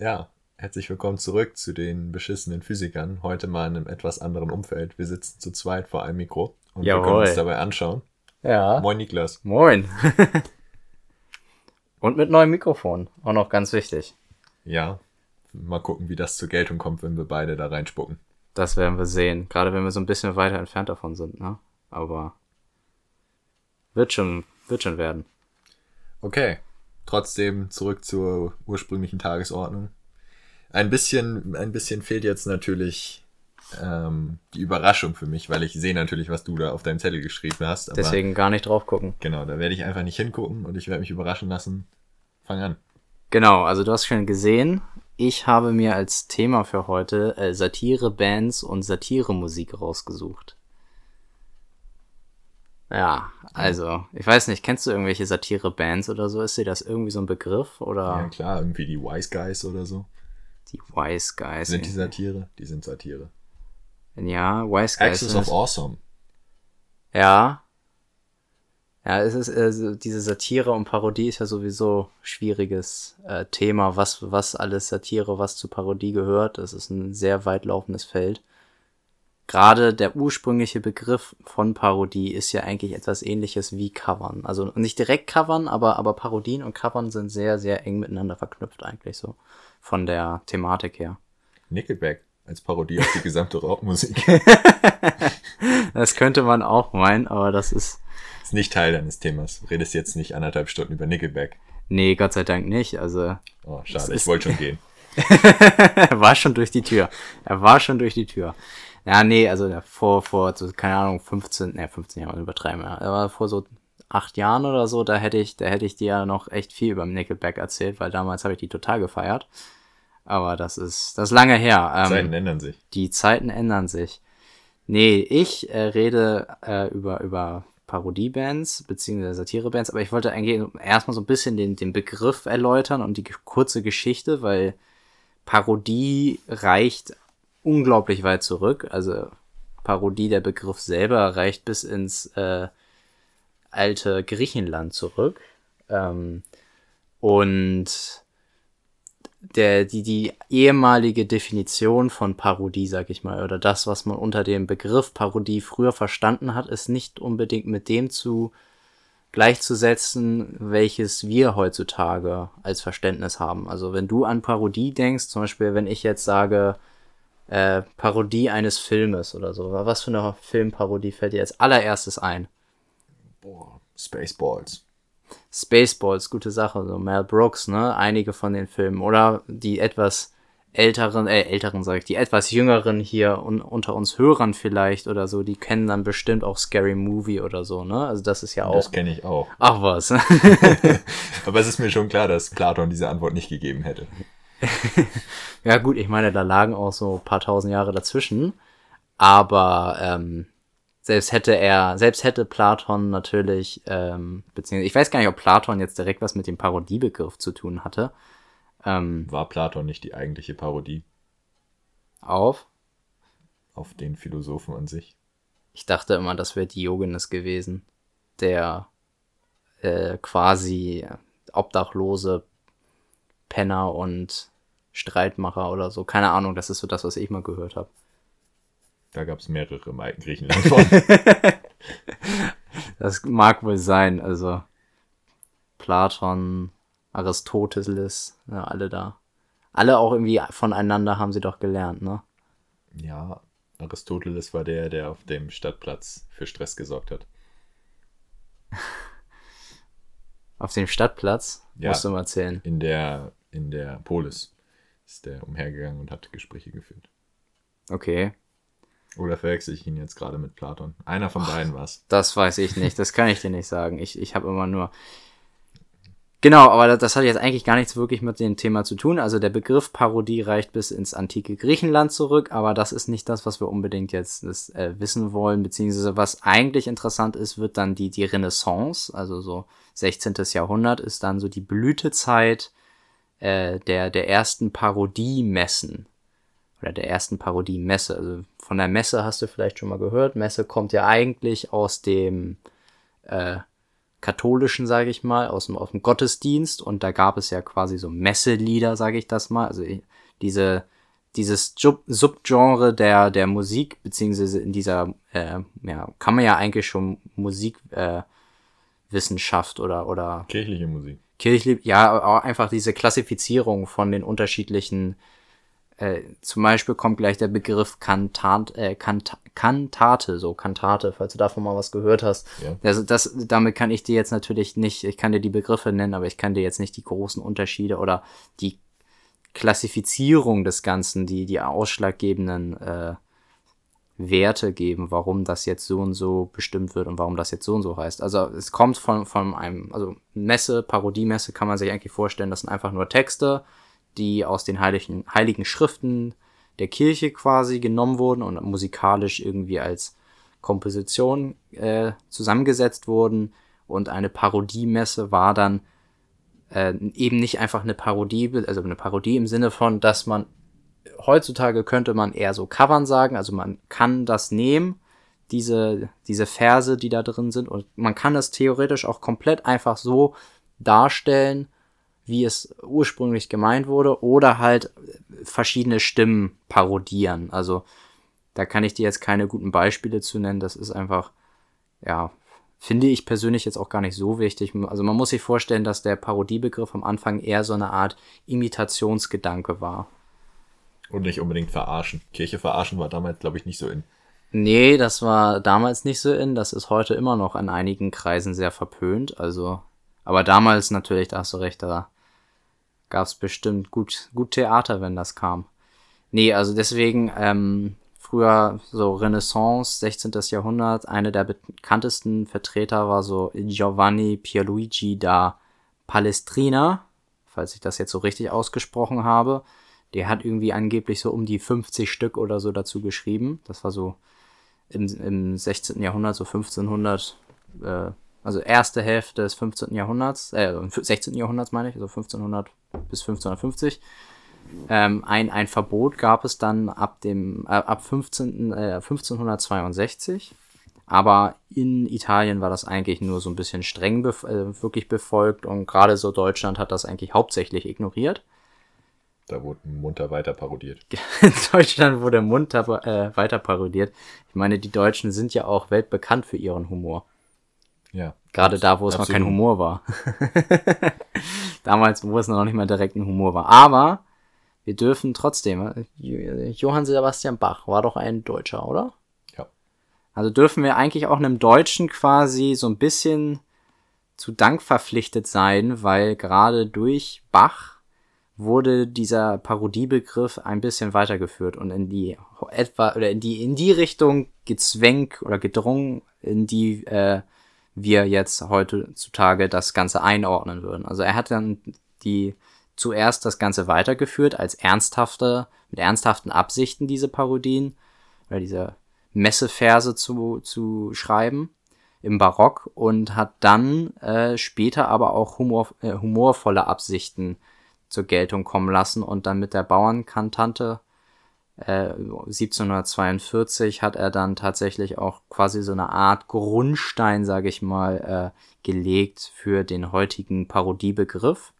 Ja, herzlich willkommen zurück zu den beschissenen Physikern. Heute mal in einem etwas anderen Umfeld. Wir sitzen zu zweit vor einem Mikro und wir können Jawohl. uns dabei anschauen. Ja. Moin Niklas. Moin. Und mit neuem Mikrofon. Auch noch ganz wichtig. Ja, mal gucken, wie das zur Geltung kommt, wenn wir beide da reinspucken. Das werden wir sehen. Gerade wenn wir so ein bisschen weiter entfernt davon sind, ne? Aber wird schon, wird schon werden. Okay, trotzdem zurück zur ursprünglichen Tagesordnung. Ein bisschen, ein bisschen fehlt jetzt natürlich ähm, die Überraschung für mich, weil ich sehe natürlich, was du da auf deinem Zettel geschrieben hast. Deswegen gar nicht drauf gucken. Genau, da werde ich einfach nicht hingucken und ich werde mich überraschen lassen. Fang an. Genau, also du hast schon gesehen, ich habe mir als Thema für heute äh, Satire-Bands und Satire-Musik rausgesucht. Ja, also, ich weiß nicht, kennst du irgendwelche Satire-Bands oder so? Ist dir das irgendwie so ein Begriff? Oder Ja klar, irgendwie die Wise Guys oder so. die Wise Guys? Sind die Satire? Die sind Satire. Ja, Wise Guys. Axis of Awesome. Ja. Ja, es ist also diese Satire und Parodie ist ja sowieso schwieriges äh, Thema, was was alles Satire, was zu Parodie gehört. Das ist ein sehr weitlaufendes Feld. Gerade der ursprüngliche Begriff von Parodie ist ja eigentlich etwas ähnliches wie Covern. Also nicht direkt Covern, aber aber Parodien und Covern sind sehr sehr eng miteinander verknüpft eigentlich so von der Thematik her. Nickelback als Parodie auf die gesamte Rockmusik. Das könnte man auch meinen, aber das ist ist nicht Teil deines Themas. Du redest jetzt nicht anderthalb Stunden über Nickelback. nee, Gott sei Dank nicht. Also Oh, schade, ich wollte schon gehen. er war schon durch die Tür. Er war schon durch die Tür. Ja, nee, also vor, vor, so, keine Ahnung, 15, ne, 15 Jahre übertreiben, ja. Aber vor so acht Jahren oder so, da hätte ich, da hätte ich dir ja noch echt viel über Nickelback erzählt, weil damals habe ich die total gefeiert. Aber das ist, das ist lange her. Ähm, Zeiten ändern sich. die Zeiten ändern sich. Nee, ich äh, rede äh, über, über Parodiebands beziehungsweise Satirebands, aber ich wollte eigentlich erstmal so ein bisschen den, den Begriff erläutern und die kurze Geschichte, weil Parodie reicht unglaublich weit zurück. Also Parodie, der Begriff selber reicht bis ins äh, alte Griechenland zurück. Ähm, und der, die, die ehemalige Definition von Parodie, sag ich mal, oder das, was man unter dem Begriff Parodie früher verstanden hat, ist nicht unbedingt mit dem zu gleichzusetzen, welches wir heutzutage als Verständnis haben. Also wenn du an Parodie denkst, zum Beispiel, wenn ich jetzt sage, äh, Parodie eines Filmes oder so, was für eine Filmparodie fällt dir als allererstes ein? Boah, Spaceballs. Spaceballs, gute Sache, so Mel Brooks, ne, einige von den Filmen oder die etwas älteren, äh, älteren sag ich, die etwas jüngeren hier un unter uns Hörern vielleicht oder so, die kennen dann bestimmt auch Scary Movie oder so, ne, also das ist ja auch, Das kenne ich auch. ach was, Aber es ist mir schon klar, dass Platon diese Antwort nicht gegeben hätte. ja gut, ich meine, da lagen auch so ein paar tausend Jahre dazwischen, aber, ähm, selbst hätte er, selbst hätte Platon natürlich, ähm, beziehungsweise, ich weiß gar nicht, ob Platon jetzt direkt was mit dem Parodiebegriff zu tun hatte, ähm, War Platon nicht die eigentliche Parodie? Auf, auf den Philosophen an sich? Ich dachte immer, das wäre Diogenes gewesen, der äh, quasi obdachlose Penner und Streitmacher oder so. Keine Ahnung, das ist so das, was ich mal gehört habe. Da gab es mehrere im alten Griechenland von. Das mag wohl sein, also Platon, Aristoteles, ja, alle da. Alle auch irgendwie voneinander haben sie doch gelernt, ne? ja, Aristoteles war der, der auf dem Stadtplatz für Stress gesorgt hat. Auf dem Stadtplatz, Ja. musst du mal erzählen. In der, in der Polis ist der umhergegangen und hat Gespräche geführt. Okay. Oder verwechsel ich ihn jetzt gerade mit Platon? Einer von beiden war's. Das weiß ich nicht, das kann ich dir nicht sagen. Ich, ich habe immer nur. Genau, aber das, das hat jetzt eigentlich gar nichts wirklich mit dem Thema zu tun. Also der Begriff Parodie reicht bis ins antike Griechenland zurück, aber das ist nicht das, was wir unbedingt jetzt das, äh, wissen wollen, beziehungsweise was eigentlich interessant ist, wird dann die, die Renaissance, also so 16. Jahrhundert ist dann so die Blütezeit äh, der, der ersten Parodiemessen oder der ersten Parodiemesse. Also von der Messe hast du vielleicht schon mal gehört. Messe kommt ja eigentlich aus dem äh, katholischen, sage ich mal, aus dem, aus dem Gottesdienst und da gab es ja quasi so Messelieder, sage ich das mal, also diese dieses Sub Subgenre der der Musik beziehungsweise in dieser äh, ja kann man ja eigentlich schon Musik äh, oder oder kirchliche Musik kirchlich ja auch einfach diese Klassifizierung von den unterschiedlichen äh, zum Beispiel kommt gleich der Begriff Kantat, äh, Kant, Kantate, so Kantate, falls du davon mal was gehört hast. Ja. Also das, damit kann ich dir jetzt natürlich nicht, ich kann dir die Begriffe nennen, aber ich kann dir jetzt nicht die großen Unterschiede oder die Klassifizierung des Ganzen, die die ausschlaggebenden äh, Werte geben, warum das jetzt so und so bestimmt wird und warum das jetzt so und so heißt. Also es kommt von, von einem, also Messe, Parodiemesse kann man sich eigentlich vorstellen, das sind einfach nur Texte, die aus den heiligen, heiligen Schriften der Kirche quasi genommen wurden und musikalisch irgendwie als Komposition äh, zusammengesetzt wurden. Und eine Parodiemesse war dann äh, eben nicht einfach eine Parodie, also eine Parodie im Sinne von, dass man heutzutage könnte man eher so covern sagen, also man kann das nehmen, diese, diese Verse, die da drin sind, und man kann es theoretisch auch komplett einfach so darstellen, wie es ursprünglich gemeint wurde, oder halt verschiedene Stimmen parodieren. Also da kann ich dir jetzt keine guten Beispiele zu nennen. Das ist einfach, ja, finde ich persönlich jetzt auch gar nicht so wichtig. Also man muss sich vorstellen, dass der Parodiebegriff am Anfang eher so eine Art Imitationsgedanke war. Und nicht unbedingt verarschen. Kirche verarschen war damals, glaube ich, nicht so in. Nee, das war damals nicht so in. Das ist heute immer noch an einigen Kreisen sehr verpönt. Also, aber damals natürlich, da hast du recht, da gab es bestimmt gut, gut Theater, wenn das kam. Nee, also deswegen, ähm, früher so Renaissance, 16. Jahrhundert, einer der bekanntesten Vertreter war so Giovanni Pierluigi da Palestrina, falls ich das jetzt so richtig ausgesprochen habe. Der hat irgendwie angeblich so um die 50 Stück oder so dazu geschrieben. Das war so im, im 16. Jahrhundert, so 1500, äh, also erste Hälfte des 15. Jahrhunderts, äh, 16. Jahrhunderts meine ich, also 1500 bis 1550. Ähm, ein, ein Verbot gab es dann ab dem äh, ab 15, äh, 1562. Aber in Italien war das eigentlich nur so ein bisschen streng bef äh, wirklich befolgt und gerade so Deutschland hat das eigentlich hauptsächlich ignoriert. Da wurde munter weiter parodiert. In Deutschland wurde munter äh, weiter parodiert. Ich meine, die Deutschen sind ja auch weltbekannt für ihren Humor. Ja. Gerade da, wo es noch kein Humor war. Damals, wo es noch nicht mal direkt ein Humor war. Aber wir dürfen trotzdem, Johann Sebastian Bach war doch ein Deutscher, oder? Ja. Also dürfen wir eigentlich auch einem Deutschen quasi so ein bisschen zu Dank verpflichtet sein, weil gerade durch Bach wurde dieser Parodiebegriff ein bisschen weitergeführt und in die etwa oder in die in die Richtung gezwängt oder gedrungen, in die äh, wir jetzt heutzutage das Ganze einordnen würden. Also er hat dann die zuerst das Ganze weitergeführt als ernsthafte, mit ernsthaften Absichten diese Parodien oder diese Messeverse zu, zu schreiben im Barock und hat dann äh, später aber auch humor, äh, humorvolle Absichten zur Geltung kommen lassen und dann mit der Bauernkantante 1742 äh, hat er dann tatsächlich auch quasi so eine Art Grundstein, sage ich mal, äh, gelegt für den heutigen Parodiebegriff.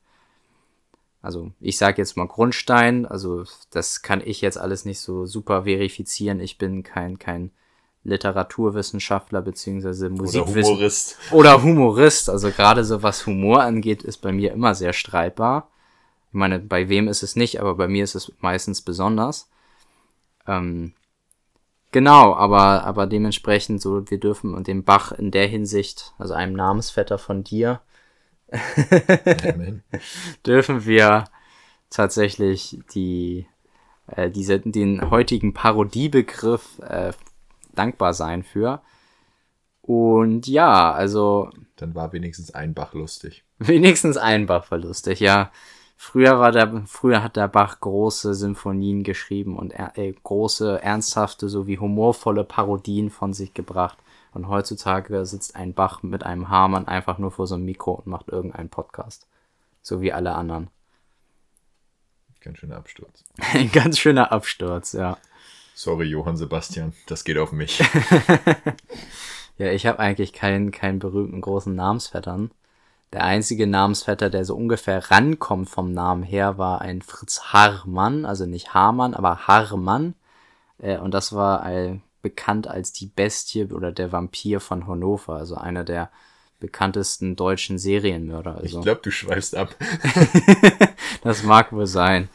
Also ich sage jetzt mal Grundstein, also das kann ich jetzt alles nicht so super verifizieren. Ich bin kein kein Literaturwissenschaftler beziehungsweise Musikwissen oder Humorist. Oder Humorist. Also gerade so was Humor angeht, ist bei mir immer sehr streitbar. Ich meine, bei wem ist es nicht, aber bei mir ist es meistens besonders. Ähm, genau, aber, aber dementsprechend so, wir dürfen und dem Bach in der Hinsicht, also einem Namensvetter von dir, dürfen wir tatsächlich die, äh, diese, den heutigen Parodiebegriff äh, dankbar sein für. Und ja, also. Dann war wenigstens ein Bach lustig. Wenigstens ein Bach war lustig, ja. Früher war der, früher hat der Bach große Symphonien geschrieben und äh, große, ernsthafte sowie humorvolle Parodien von sich gebracht. Und heutzutage sitzt ein Bach mit einem Hamann einfach nur vor so einem Mikro und macht irgendeinen Podcast. So wie alle anderen. Ganz schöner Absturz. Ein ganz schöner Absturz, ja. Sorry, Johann Sebastian, das geht auf mich. Ja, ich habe eigentlich keinen, keinen berühmten großen Namensvettern. Der einzige Namensvetter, der so ungefähr rankommt vom Namen her, war ein Fritz Harmann, also nicht Hamann, aber Harmann. Äh, und das war bekannt als die Bestie oder der Vampir von Hannover, also einer der bekanntesten deutschen Serienmörder. Also. Ich glaube, du schweifst ab. das mag wohl sein.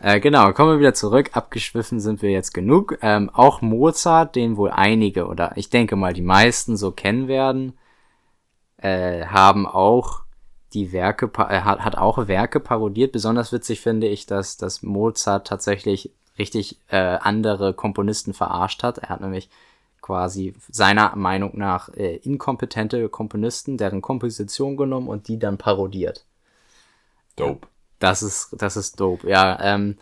Äh, genau, kommen wir wieder zurück. Abgeschwiffen sind wir jetzt genug. Ähm, auch Mozart, den wohl einige oder ich denke mal die meisten so kennen werden, äh, haben auch die Werke, äh, hat, hat auch Werke parodiert. Besonders witzig finde ich, dass, dass Mozart tatsächlich richtig äh, andere Komponisten verarscht hat. Er hat nämlich quasi seiner Meinung nach äh, inkompetente Komponisten, deren Komposition genommen und die dann parodiert. Dope. Das ist, das ist dope. Ja, ähm,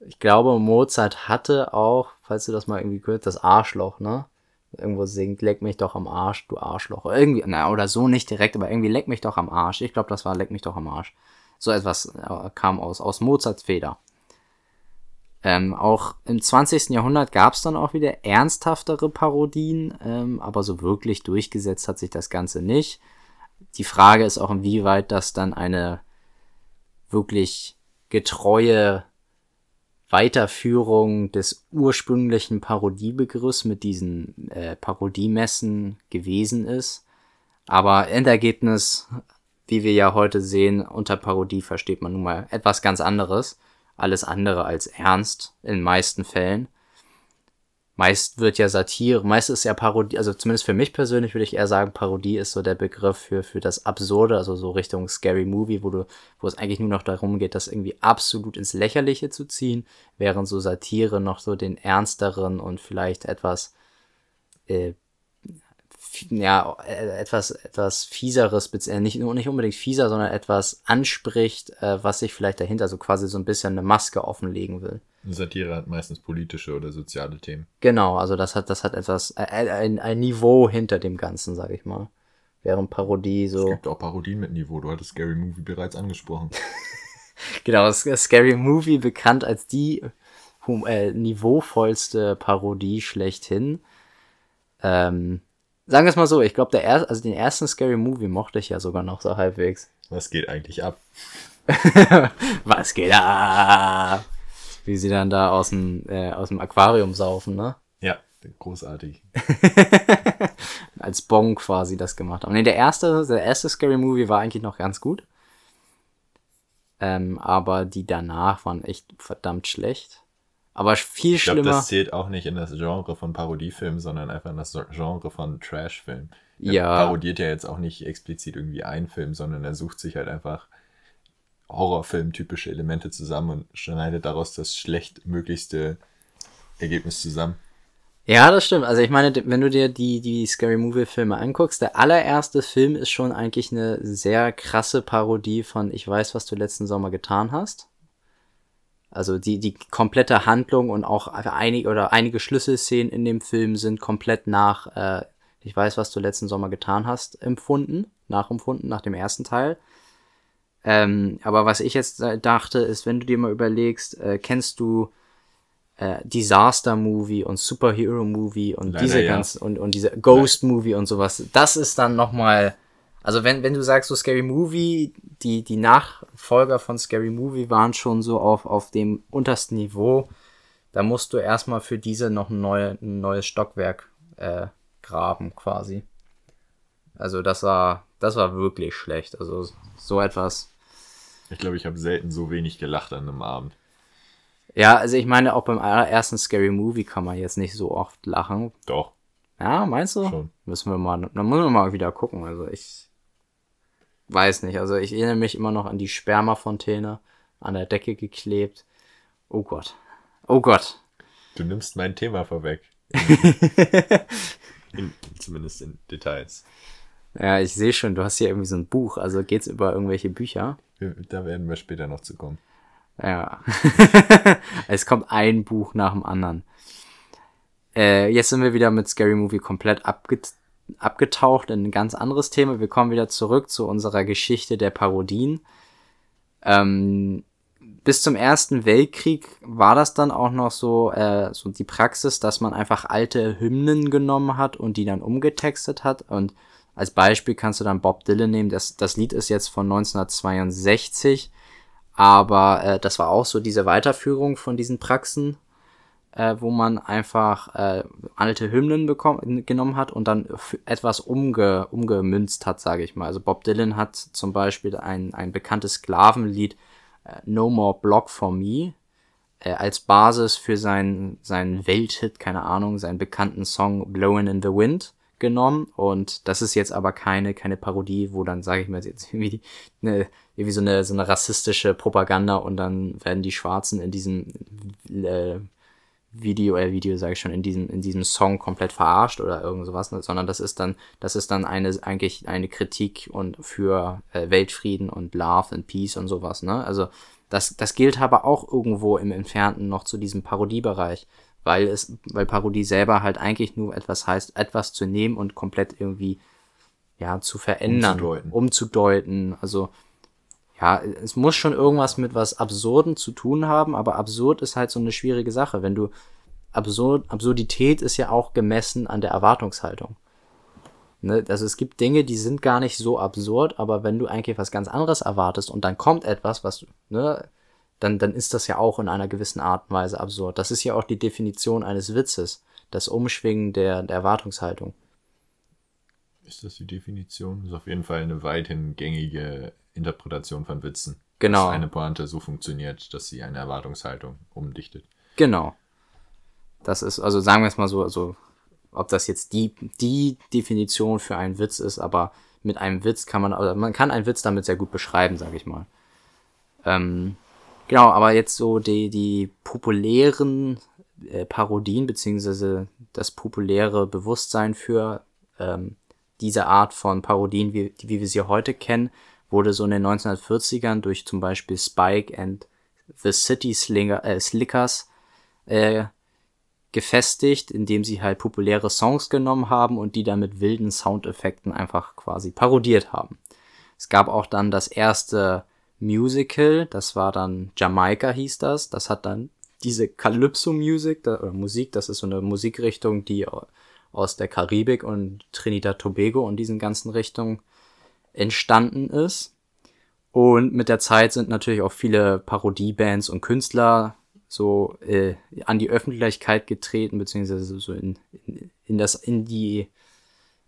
ich glaube, Mozart hatte auch, falls du das mal irgendwie gehört, das Arschloch, ne? Irgendwo singt, leck mich doch am Arsch, du Arschloch. Irgendwie, na, oder so nicht direkt, aber irgendwie leck mich doch am Arsch. Ich glaube, das war leck mich doch am Arsch. So etwas äh, kam aus, aus Mozarts Feder. Ähm, auch im 20. Jahrhundert gab es dann auch wieder ernsthaftere Parodien, ähm, aber so wirklich durchgesetzt hat sich das Ganze nicht. Die Frage ist auch, inwieweit das dann eine wirklich getreue Weiterführung des ursprünglichen Parodiebegriffs mit diesen äh, Parodiemessen gewesen ist. Aber Endergebnis, wie wir ja heute sehen, unter Parodie versteht man nun mal etwas ganz anderes. Alles andere als ernst in meisten Fällen meist wird ja Satire, meist ist ja Parodie, also zumindest für mich persönlich würde ich eher sagen, Parodie ist so der Begriff für, für das Absurde, also so Richtung Scary Movie, wo du, wo es eigentlich nur noch darum geht, das irgendwie absolut ins Lächerliche zu ziehen, während so Satire noch so den ernsteren und vielleicht etwas, äh, ja, äh, etwas, etwas fieseres, äh, nicht, nicht unbedingt fieser, sondern etwas anspricht, äh, was sich vielleicht dahinter so quasi so ein bisschen eine Maske offenlegen will. Satire hat meistens politische oder soziale Themen. Genau, also das hat, das hat etwas, ein, ein Niveau hinter dem Ganzen, sag ich mal. Während Parodie so. Es gibt auch Parodien mit Niveau, du hattest Scary Movie bereits angesprochen. genau, Scary Movie bekannt als die äh, niveauvollste Parodie schlechthin. Ähm, sagen wir es mal so, ich glaube, der erste, also den ersten Scary Movie mochte ich ja sogar noch so halbwegs. Was geht eigentlich ab? Was geht ab? Wie sie dann da aus dem, äh, aus dem Aquarium saufen, ne? Ja, großartig. Als Bong quasi das gemacht haben. Nee, der erste, der erste Scary Movie war eigentlich noch ganz gut. Ähm, aber die danach waren echt verdammt schlecht. Aber viel ich glaub, schlimmer. Das zählt auch nicht in das Genre von Parodiefilm, sondern einfach in das Genre von Trashfilm. Er ja. parodiert ja jetzt auch nicht explizit irgendwie einen Film, sondern er sucht sich halt einfach Horrorfilm-typische Elemente zusammen und schneidet daraus das schlechtmöglichste Ergebnis zusammen. Ja, das stimmt. Also ich meine, wenn du dir die, die Scary Movie-Filme anguckst, der allererste Film ist schon eigentlich eine sehr krasse Parodie von Ich weiß, was du letzten Sommer getan hast. Also die, die komplette Handlung und auch einige oder einige Schlüsselszenen in dem Film sind komplett nach äh, Ich weiß, was du letzten Sommer getan hast, empfunden, nachempfunden, nach dem ersten Teil. Ähm, aber was ich jetzt dachte, ist, wenn du dir mal überlegst, äh, kennst du äh, Disaster Movie und Superhero Movie und Leider, diese ja. ganzen und, und diese Ghost Movie und sowas, das ist dann nochmal, also wenn, wenn du sagst, so Scary Movie, die, die Nachfolger von Scary Movie waren schon so auf, auf dem untersten Niveau, da musst du erstmal für diese noch ein, neue, ein neues Stockwerk äh, graben, quasi. Also das war, das war wirklich schlecht. Also so etwas ich glaube, ich habe selten so wenig gelacht an einem Abend. Ja, also ich meine, auch beim allerersten Scary Movie kann man jetzt nicht so oft lachen. Doch. Ja, meinst du? Schon. Müssen wir mal, dann müssen wir mal wieder gucken. Also ich weiß nicht. Also ich erinnere mich immer noch an die Spermafontäne an der Decke geklebt. Oh Gott. Oh Gott. Du nimmst mein Thema vorweg. in, zumindest in Details. Ja, ich sehe schon, du hast hier irgendwie so ein Buch. Also geht's über irgendwelche Bücher? Da werden wir später noch zu kommen. Ja. es kommt ein Buch nach dem anderen. Äh, jetzt sind wir wieder mit Scary Movie komplett abget abgetaucht in ein ganz anderes Thema. Wir kommen wieder zurück zu unserer Geschichte der Parodien. Ähm, bis zum Ersten Weltkrieg war das dann auch noch so, äh, so die Praxis, dass man einfach alte Hymnen genommen hat und die dann umgetextet hat. Und als Beispiel kannst du dann Bob Dylan nehmen. Das, das Lied ist jetzt von 1962, aber äh, das war auch so diese Weiterführung von diesen Praxen, äh, wo man einfach äh, alte Hymnen genommen hat und dann etwas umge, umgemünzt hat, sage ich mal. Also Bob Dylan hat zum Beispiel ein, ein bekanntes Sklavenlied, äh, No More Block for Me, äh, als Basis für seinen, seinen Welthit, keine Ahnung, seinen bekannten Song Blowin' in the Wind genommen und das ist jetzt aber keine keine Parodie, wo dann sage ich mir jetzt irgendwie eine, irgendwie so eine so eine rassistische Propaganda und dann werden die Schwarzen in diesem äh, Video, äh, Video sage ich schon, in diesem, in diesem Song komplett verarscht oder irgend sowas, ne? sondern das ist dann, das ist dann eine, eigentlich eine Kritik und für äh, Weltfrieden und Love and Peace und sowas, ne? Also, das, das gilt aber auch irgendwo im Entfernten noch zu diesem Parodiebereich, weil es, weil Parodie selber halt eigentlich nur etwas heißt, etwas zu nehmen und komplett irgendwie, ja, zu verändern, umzudeuten. umzudeuten. Also, ja, es muss schon irgendwas mit was Absurden zu tun haben, aber absurd ist halt so eine schwierige Sache. Wenn du absurd, Absurdität ist ja auch gemessen an der Erwartungshaltung. Ne? Also es gibt Dinge, die sind gar nicht so absurd, aber wenn du eigentlich was ganz anderes erwartest und dann kommt etwas, was, ne, dann, dann ist das ja auch in einer gewissen Art und Weise absurd. Das ist ja auch die Definition eines Witzes, das Umschwingen der, der Erwartungshaltung. Ist das die Definition? Das ist auf jeden Fall eine weithin gängige Interpretation von Witzen. Genau. Dass eine Pointe so funktioniert, dass sie eine Erwartungshaltung umdichtet. Genau. Das ist, also sagen wir es mal so, also ob das jetzt die, die Definition für einen Witz ist, aber mit einem Witz kann man, also man kann einen Witz damit sehr gut beschreiben, sage ich mal. Ähm, genau, aber jetzt so die, die populären äh, Parodien, beziehungsweise das populäre Bewusstsein für ähm, diese Art von Parodien, wie, wie wir sie heute kennen, wurde so in den 1940ern durch zum Beispiel Spike and the City Slinger, äh, Slickers äh, gefestigt, indem sie halt populäre Songs genommen haben und die dann mit wilden Soundeffekten einfach quasi parodiert haben. Es gab auch dann das erste Musical, das war dann Jamaika hieß das, das hat dann diese Calypso-Music oder Musik, das ist so eine Musikrichtung, die aus der Karibik und Trinidad Tobago und diesen ganzen Richtungen entstanden ist. Und mit der Zeit sind natürlich auch viele Parodiebands und Künstler so äh, an die Öffentlichkeit getreten, beziehungsweise so in, in, in das, in die,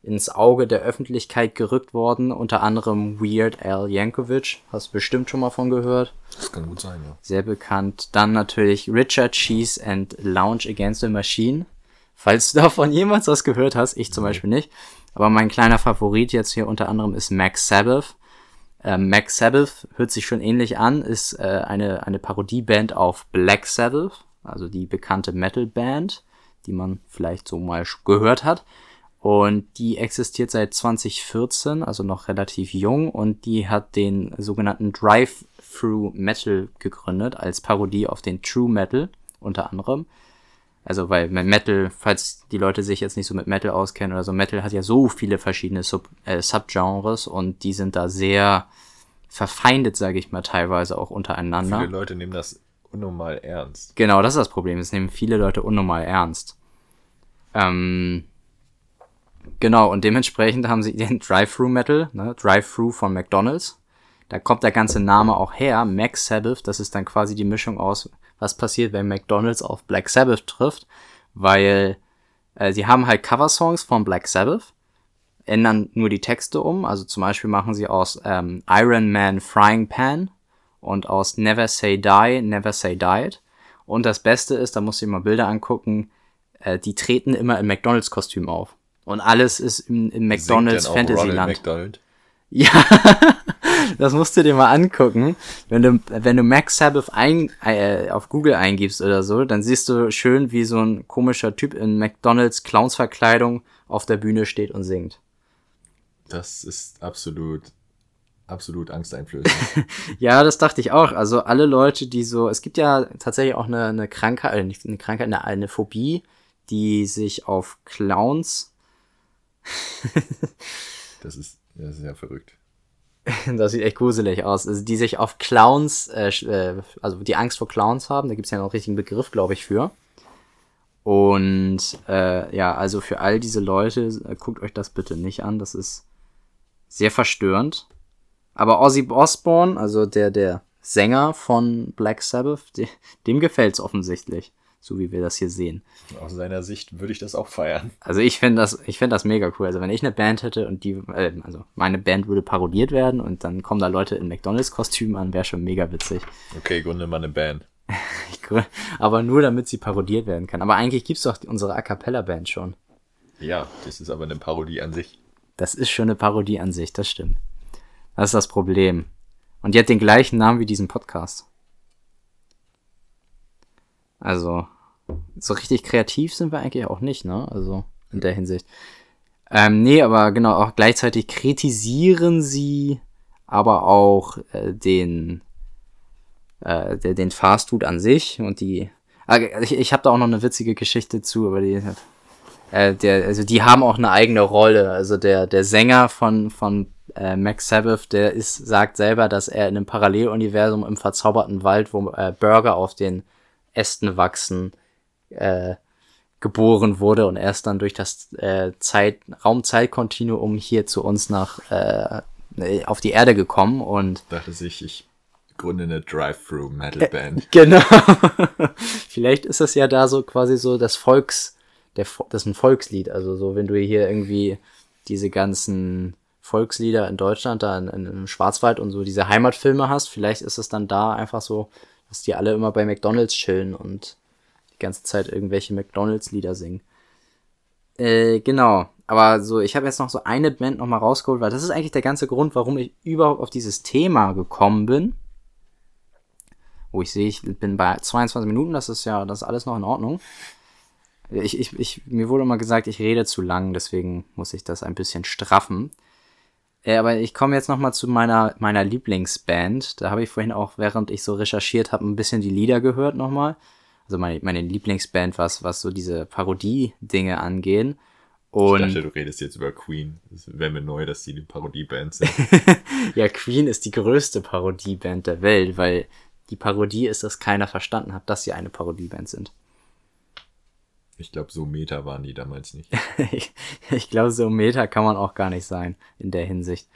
ins Auge der Öffentlichkeit gerückt worden, unter anderem Weird Al Yankovic, hast du bestimmt schon mal von gehört. Das kann gut sein, ja. Sehr bekannt. Dann natürlich Richard Cheese and Lounge Against the Machine. Falls du davon jemals was gehört hast, ich zum Beispiel nicht. Aber mein kleiner Favorit jetzt hier unter anderem ist Max Sabbath. Äh, Max Sabbath hört sich schon ähnlich an, ist äh, eine, eine Parodieband auf Black Sabbath, also die bekannte Metal-Band, die man vielleicht so mal gehört hat. Und die existiert seit 2014, also noch relativ jung, und die hat den sogenannten Drive-Through Metal gegründet, als Parodie auf den True Metal unter anderem. Also, weil Metal, falls die Leute sich jetzt nicht so mit Metal auskennen oder so, Metal hat ja so viele verschiedene Sub, äh, Subgenres und die sind da sehr verfeindet, sage ich mal, teilweise auch untereinander. Viele Leute nehmen das unnormal ernst. Genau, das ist das Problem. Es nehmen viele Leute unnormal ernst. Ähm, genau, und dementsprechend haben sie den Drive-Thru-Metal, ne? Drive-Thru von McDonalds. Da kommt der ganze Name auch her. Max Sabbath, das ist dann quasi die Mischung aus was passiert, wenn McDonald's auf Black Sabbath trifft, weil äh, sie haben halt Coversongs von Black Sabbath, ändern nur die Texte um, also zum Beispiel machen sie aus ähm, Iron Man Frying Pan und aus Never Say Die, Never Say Died. Und das Beste ist, da du dir mal Bilder angucken, äh, die treten immer im McDonalds-Kostüm auf. Und alles ist im, im McDonalds Fantasyland. Ja, das musst du dir mal angucken. Wenn du, wenn du Max Sabbath ein, äh, auf Google eingibst oder so, dann siehst du schön, wie so ein komischer Typ in McDonalds Clownsverkleidung auf der Bühne steht und singt. Das ist absolut, absolut angsteinflößend. ja, das dachte ich auch. Also alle Leute, die so, es gibt ja tatsächlich auch eine, eine Krankheit, äh, nicht eine Krankheit, eine, eine Phobie, die sich auf Clowns das ist, das ist ja verrückt. das sieht echt gruselig aus. Also die sich auf Clowns, äh, äh, also die Angst vor Clowns haben. Da gibt's ja noch einen richtigen Begriff, glaube ich, für. Und äh, ja, also für all diese Leute, äh, guckt euch das bitte nicht an. Das ist sehr verstörend. Aber Ozzy Osbourne, also der, der Sänger von Black Sabbath, de, dem gefällt's offensichtlich so wie wir das hier sehen. Aus seiner Sicht würde ich das auch feiern. Also ich finde das, ich finde das mega cool. Also wenn ich eine Band hätte und die, äh, also meine Band würde parodiert werden und dann kommen da Leute in McDonalds-Kostümen an, wäre schon mega witzig. Okay, gründe mal eine Band. aber nur damit sie parodiert werden kann. Aber eigentlich gibt's doch unsere A Cappella-Band schon. Ja, das ist aber eine Parodie an sich. Das ist schon eine Parodie an sich, das stimmt. Das ist das Problem. Und die hat den gleichen Namen wie diesen Podcast. Also, so richtig kreativ sind wir eigentlich auch nicht, ne? Also, in der Hinsicht. Ähm, nee, aber genau, auch gleichzeitig kritisieren sie aber auch äh, den, äh, den Fastfood an sich und die. Äh, ich ich habe da auch noch eine witzige Geschichte zu, aber die. Äh, der, also die haben auch eine eigene Rolle. Also der, der Sänger von, von äh, Max Sabbath, der ist, sagt selber, dass er in einem Paralleluniversum im verzauberten Wald, wo äh, Burger auf den Ästen wachsen, äh, geboren wurde und erst dann durch das äh, Zeit Raumzeitkontinuum hier zu uns nach äh, auf die Erde gekommen und dachte sich, ich gründe eine Drive-Thru Metal Band. Äh, genau. Vielleicht ist das ja da so quasi so das Volks der das ist ein Volkslied, also so wenn du hier irgendwie diese ganzen Volkslieder in Deutschland da in, in, im Schwarzwald und so diese Heimatfilme hast, vielleicht ist es dann da einfach so dass die alle immer bei McDonalds chillen und die ganze Zeit irgendwelche McDonalds-Lieder singen. Äh, genau. Aber so, ich habe jetzt noch so eine Band nochmal rausgeholt, weil das ist eigentlich der ganze Grund, warum ich überhaupt auf dieses Thema gekommen bin. Wo ich sehe, ich bin bei 22 Minuten, das ist ja, das ist alles noch in Ordnung. Ich, ich, ich, mir wurde immer gesagt, ich rede zu lang, deswegen muss ich das ein bisschen straffen. Äh, aber ich komme jetzt noch mal zu meiner meiner Lieblingsband. Da habe ich vorhin auch, während ich so recherchiert habe, ein bisschen die Lieder gehört noch mal. Also meine, meine Lieblingsband, was was so diese Parodie-Dinge angehen. Und ich dachte, du redest jetzt über Queen. Das wäre mir neu, dass die eine Parodieband sind. ja, Queen ist die größte Parodieband der Welt, weil die Parodie ist, dass keiner verstanden hat, dass sie eine Parodieband sind. Ich glaube, so Meta waren die damals nicht. ich ich glaube, so Meta kann man auch gar nicht sein in der Hinsicht.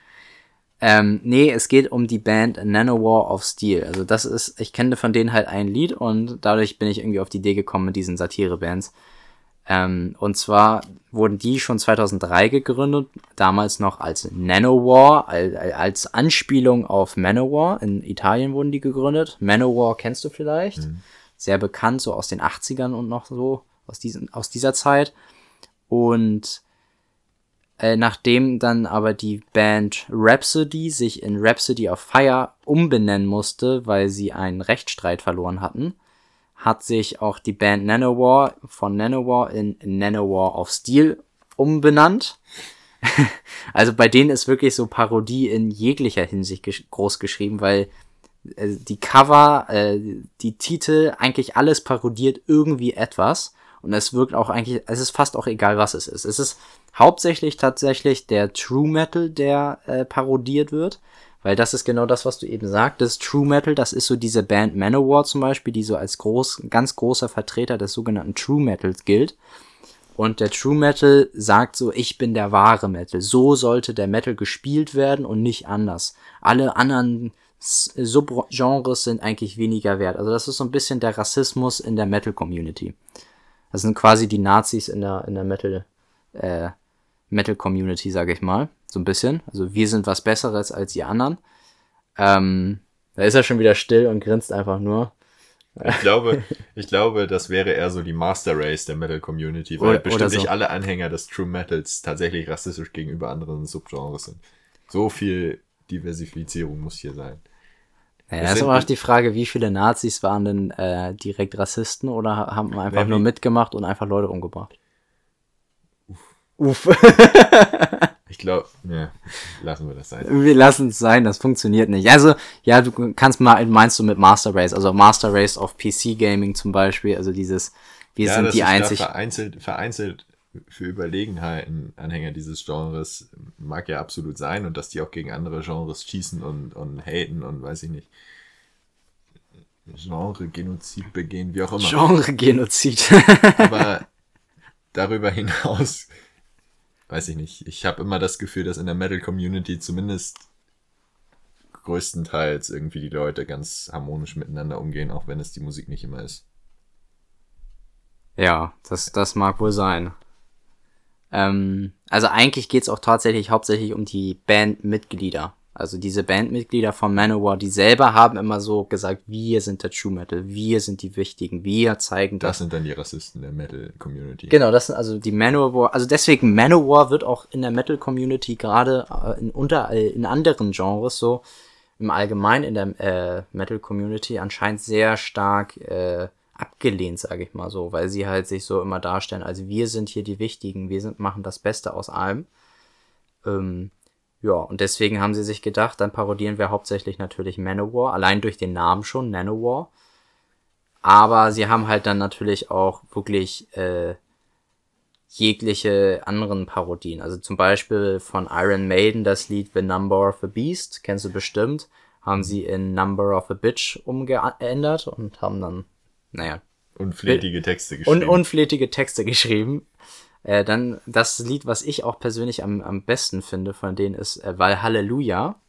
Ähm, nee, es geht um die Band Nanowar of Steel. Also das ist, ich kenne von denen halt ein Lied und dadurch bin ich irgendwie auf die Idee gekommen mit diesen Satire-Bands. Ähm, und zwar wurden die schon 2003 gegründet, damals noch als Nanowar, als Anspielung auf Manowar. In Italien wurden die gegründet. Manowar kennst du vielleicht. Mhm. Sehr bekannt, so aus den 80ern und noch so aus, diesen, aus dieser Zeit. Und äh, nachdem dann aber die Band Rhapsody sich in Rhapsody of Fire umbenennen musste, weil sie einen Rechtsstreit verloren hatten, hat sich auch die Band Nanowar von Nanowar in Nanowar of Steel umbenannt. also bei denen ist wirklich so Parodie in jeglicher Hinsicht gesch groß geschrieben, weil äh, die Cover, äh, die Titel, eigentlich alles parodiert irgendwie etwas. Und es wirkt auch eigentlich, es ist fast auch egal, was es ist. Es ist hauptsächlich tatsächlich der True Metal, der äh, parodiert wird. Weil das ist genau das, was du eben sagtest. True Metal, das ist so diese Band Manowar zum Beispiel, die so als groß, ganz großer Vertreter des sogenannten True Metals gilt. Und der True Metal sagt so, ich bin der wahre Metal. So sollte der Metal gespielt werden und nicht anders. Alle anderen Subgenres sind eigentlich weniger wert. Also das ist so ein bisschen der Rassismus in der Metal Community. Das sind quasi die Nazis in der, in der Metal, äh, Metal Community, sage ich mal. So ein bisschen. Also wir sind was Besseres als die anderen. Ähm, da ist er schon wieder still und grinst einfach nur. Ich glaube, ich glaube, das wäre eher so die Master Race der Metal Community, weil oder, bestimmt oder so. nicht alle Anhänger des True Metals tatsächlich rassistisch gegenüber anderen Subgenres sind. So viel Diversifizierung muss hier sein. Ja, das ist aber auch die Frage, wie viele Nazis waren denn äh, direkt Rassisten oder haben einfach nur mitgemacht und einfach Leute umgebracht? Uff. Uff. ich glaube, ja, lassen wir das sein. Wir lassen es sein, das funktioniert nicht. Also, ja, du kannst mal, meinst du mit Master Race, also Master Race of PC Gaming zum Beispiel, also dieses, wir ja, sind die einzig. Vereinzelt, vereinzelt für Überlegenheiten Anhänger dieses Genres mag ja absolut sein und dass die auch gegen andere Genres schießen und, und haten und weiß ich nicht. Genre-Genozid begehen, wie auch immer. Genre-Genozid. Aber darüber hinaus, weiß ich nicht. Ich habe immer das Gefühl, dass in der Metal-Community zumindest größtenteils irgendwie die Leute ganz harmonisch miteinander umgehen, auch wenn es die Musik nicht immer ist. Ja, das, das mag wohl sein. Ähm, also eigentlich geht's auch tatsächlich hauptsächlich um die Bandmitglieder. Also diese Bandmitglieder von Manowar, die selber haben immer so gesagt, wir sind der True Metal, wir sind die Wichtigen, wir zeigen das. Das sind dann die Rassisten der Metal-Community. Genau, das sind also die Manowar, also deswegen Manowar wird auch in der Metal-Community gerade äh, in, unter, in anderen Genres so, im Allgemeinen in der äh, Metal-Community anscheinend sehr stark äh, abgelehnt, sage ich mal so, weil sie halt sich so immer darstellen, also wir sind hier die Wichtigen, wir sind, machen das Beste aus allem. Ähm, ja, und deswegen haben sie sich gedacht, dann parodieren wir hauptsächlich natürlich Manowar, allein durch den Namen schon, Nanowar. Aber sie haben halt dann natürlich auch wirklich äh, jegliche anderen Parodien. Also zum Beispiel von Iron Maiden das Lied The Number of a Beast, kennst du bestimmt, haben sie in Number of a Bitch umgeändert und haben dann naja. Unflätige Texte geschrieben. Und unflätige Texte geschrieben. Äh, dann das Lied, was ich auch persönlich am, am besten finde von denen ist äh, Weil Halleluja.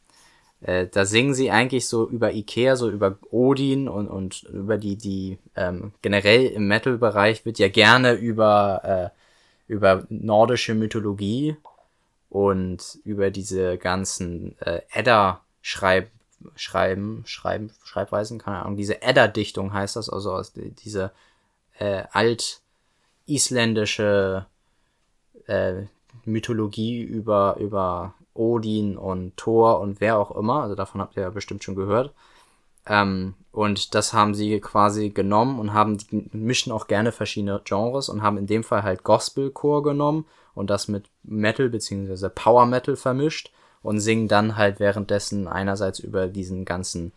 Äh, da singen sie eigentlich so über Ikea, so über Odin und, und über die, die ähm, generell im Metal-Bereich wird ja gerne über, äh, über nordische Mythologie und über diese ganzen äh, Edda-Schreib Schreiben, Schreiben, Schreibweisen, keine Ahnung, diese Edda-Dichtung heißt das, also aus diese äh, alt-isländische äh, Mythologie über, über Odin und Thor und wer auch immer, also davon habt ihr ja bestimmt schon gehört. Ähm, und das haben sie quasi genommen und haben, mischen auch gerne verschiedene Genres und haben in dem Fall halt Gospelchor genommen und das mit Metal beziehungsweise Power Metal vermischt und singen dann halt währenddessen einerseits über diesen ganzen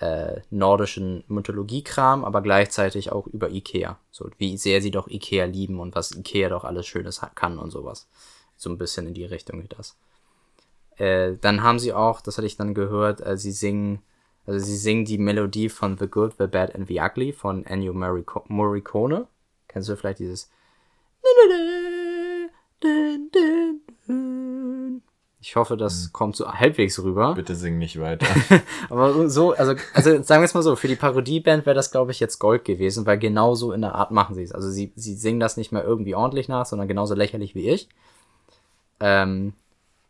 äh, nordischen Mythologiekram, aber gleichzeitig auch über Ikea. So wie sehr sie doch Ikea lieben und was Ikea doch alles Schönes kann und sowas. So ein bisschen in die Richtung wie das. Äh, dann haben sie auch, das hatte ich dann gehört, äh, sie singen, also sie singen die Melodie von The Good, The Bad and The Ugly von Ennio Morricone. Kennst du vielleicht dieses ich hoffe, das hm. kommt so halbwegs rüber. Bitte sing nicht weiter. Aber so, also, also sagen wir es mal so, für die Parodieband wäre das, glaube ich, jetzt Gold gewesen, weil genauso in der Art machen sie es. Also sie, sie singen das nicht mehr irgendwie ordentlich nach, sondern genauso lächerlich wie ich. Ähm,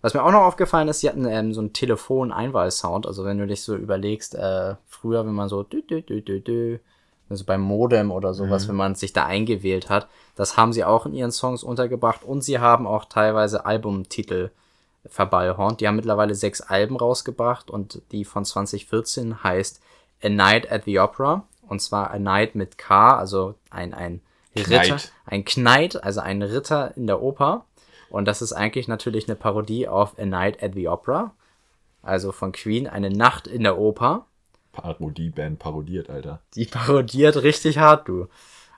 was mir auch noch aufgefallen ist, sie hatten ähm, so einen Telefon-Einwahlsound. Also wenn du dich so überlegst, äh, früher, wenn man so dü, dü, dü, dü, dü, also beim Modem oder sowas, mhm. wenn man sich da eingewählt hat, das haben sie auch in ihren Songs untergebracht und sie haben auch teilweise Albumtitel verballhornt. Die haben mittlerweile sechs Alben rausgebracht und die von 2014 heißt A Night at the Opera. Und zwar A Night mit K, also ein, ein Ritter, Knight. ein Knight, also ein Ritter in der Oper. Und das ist eigentlich natürlich eine Parodie auf A Night at the Opera. Also von Queen, eine Nacht in der Oper. Parodieband parodiert, Alter. Die parodiert richtig hart, du.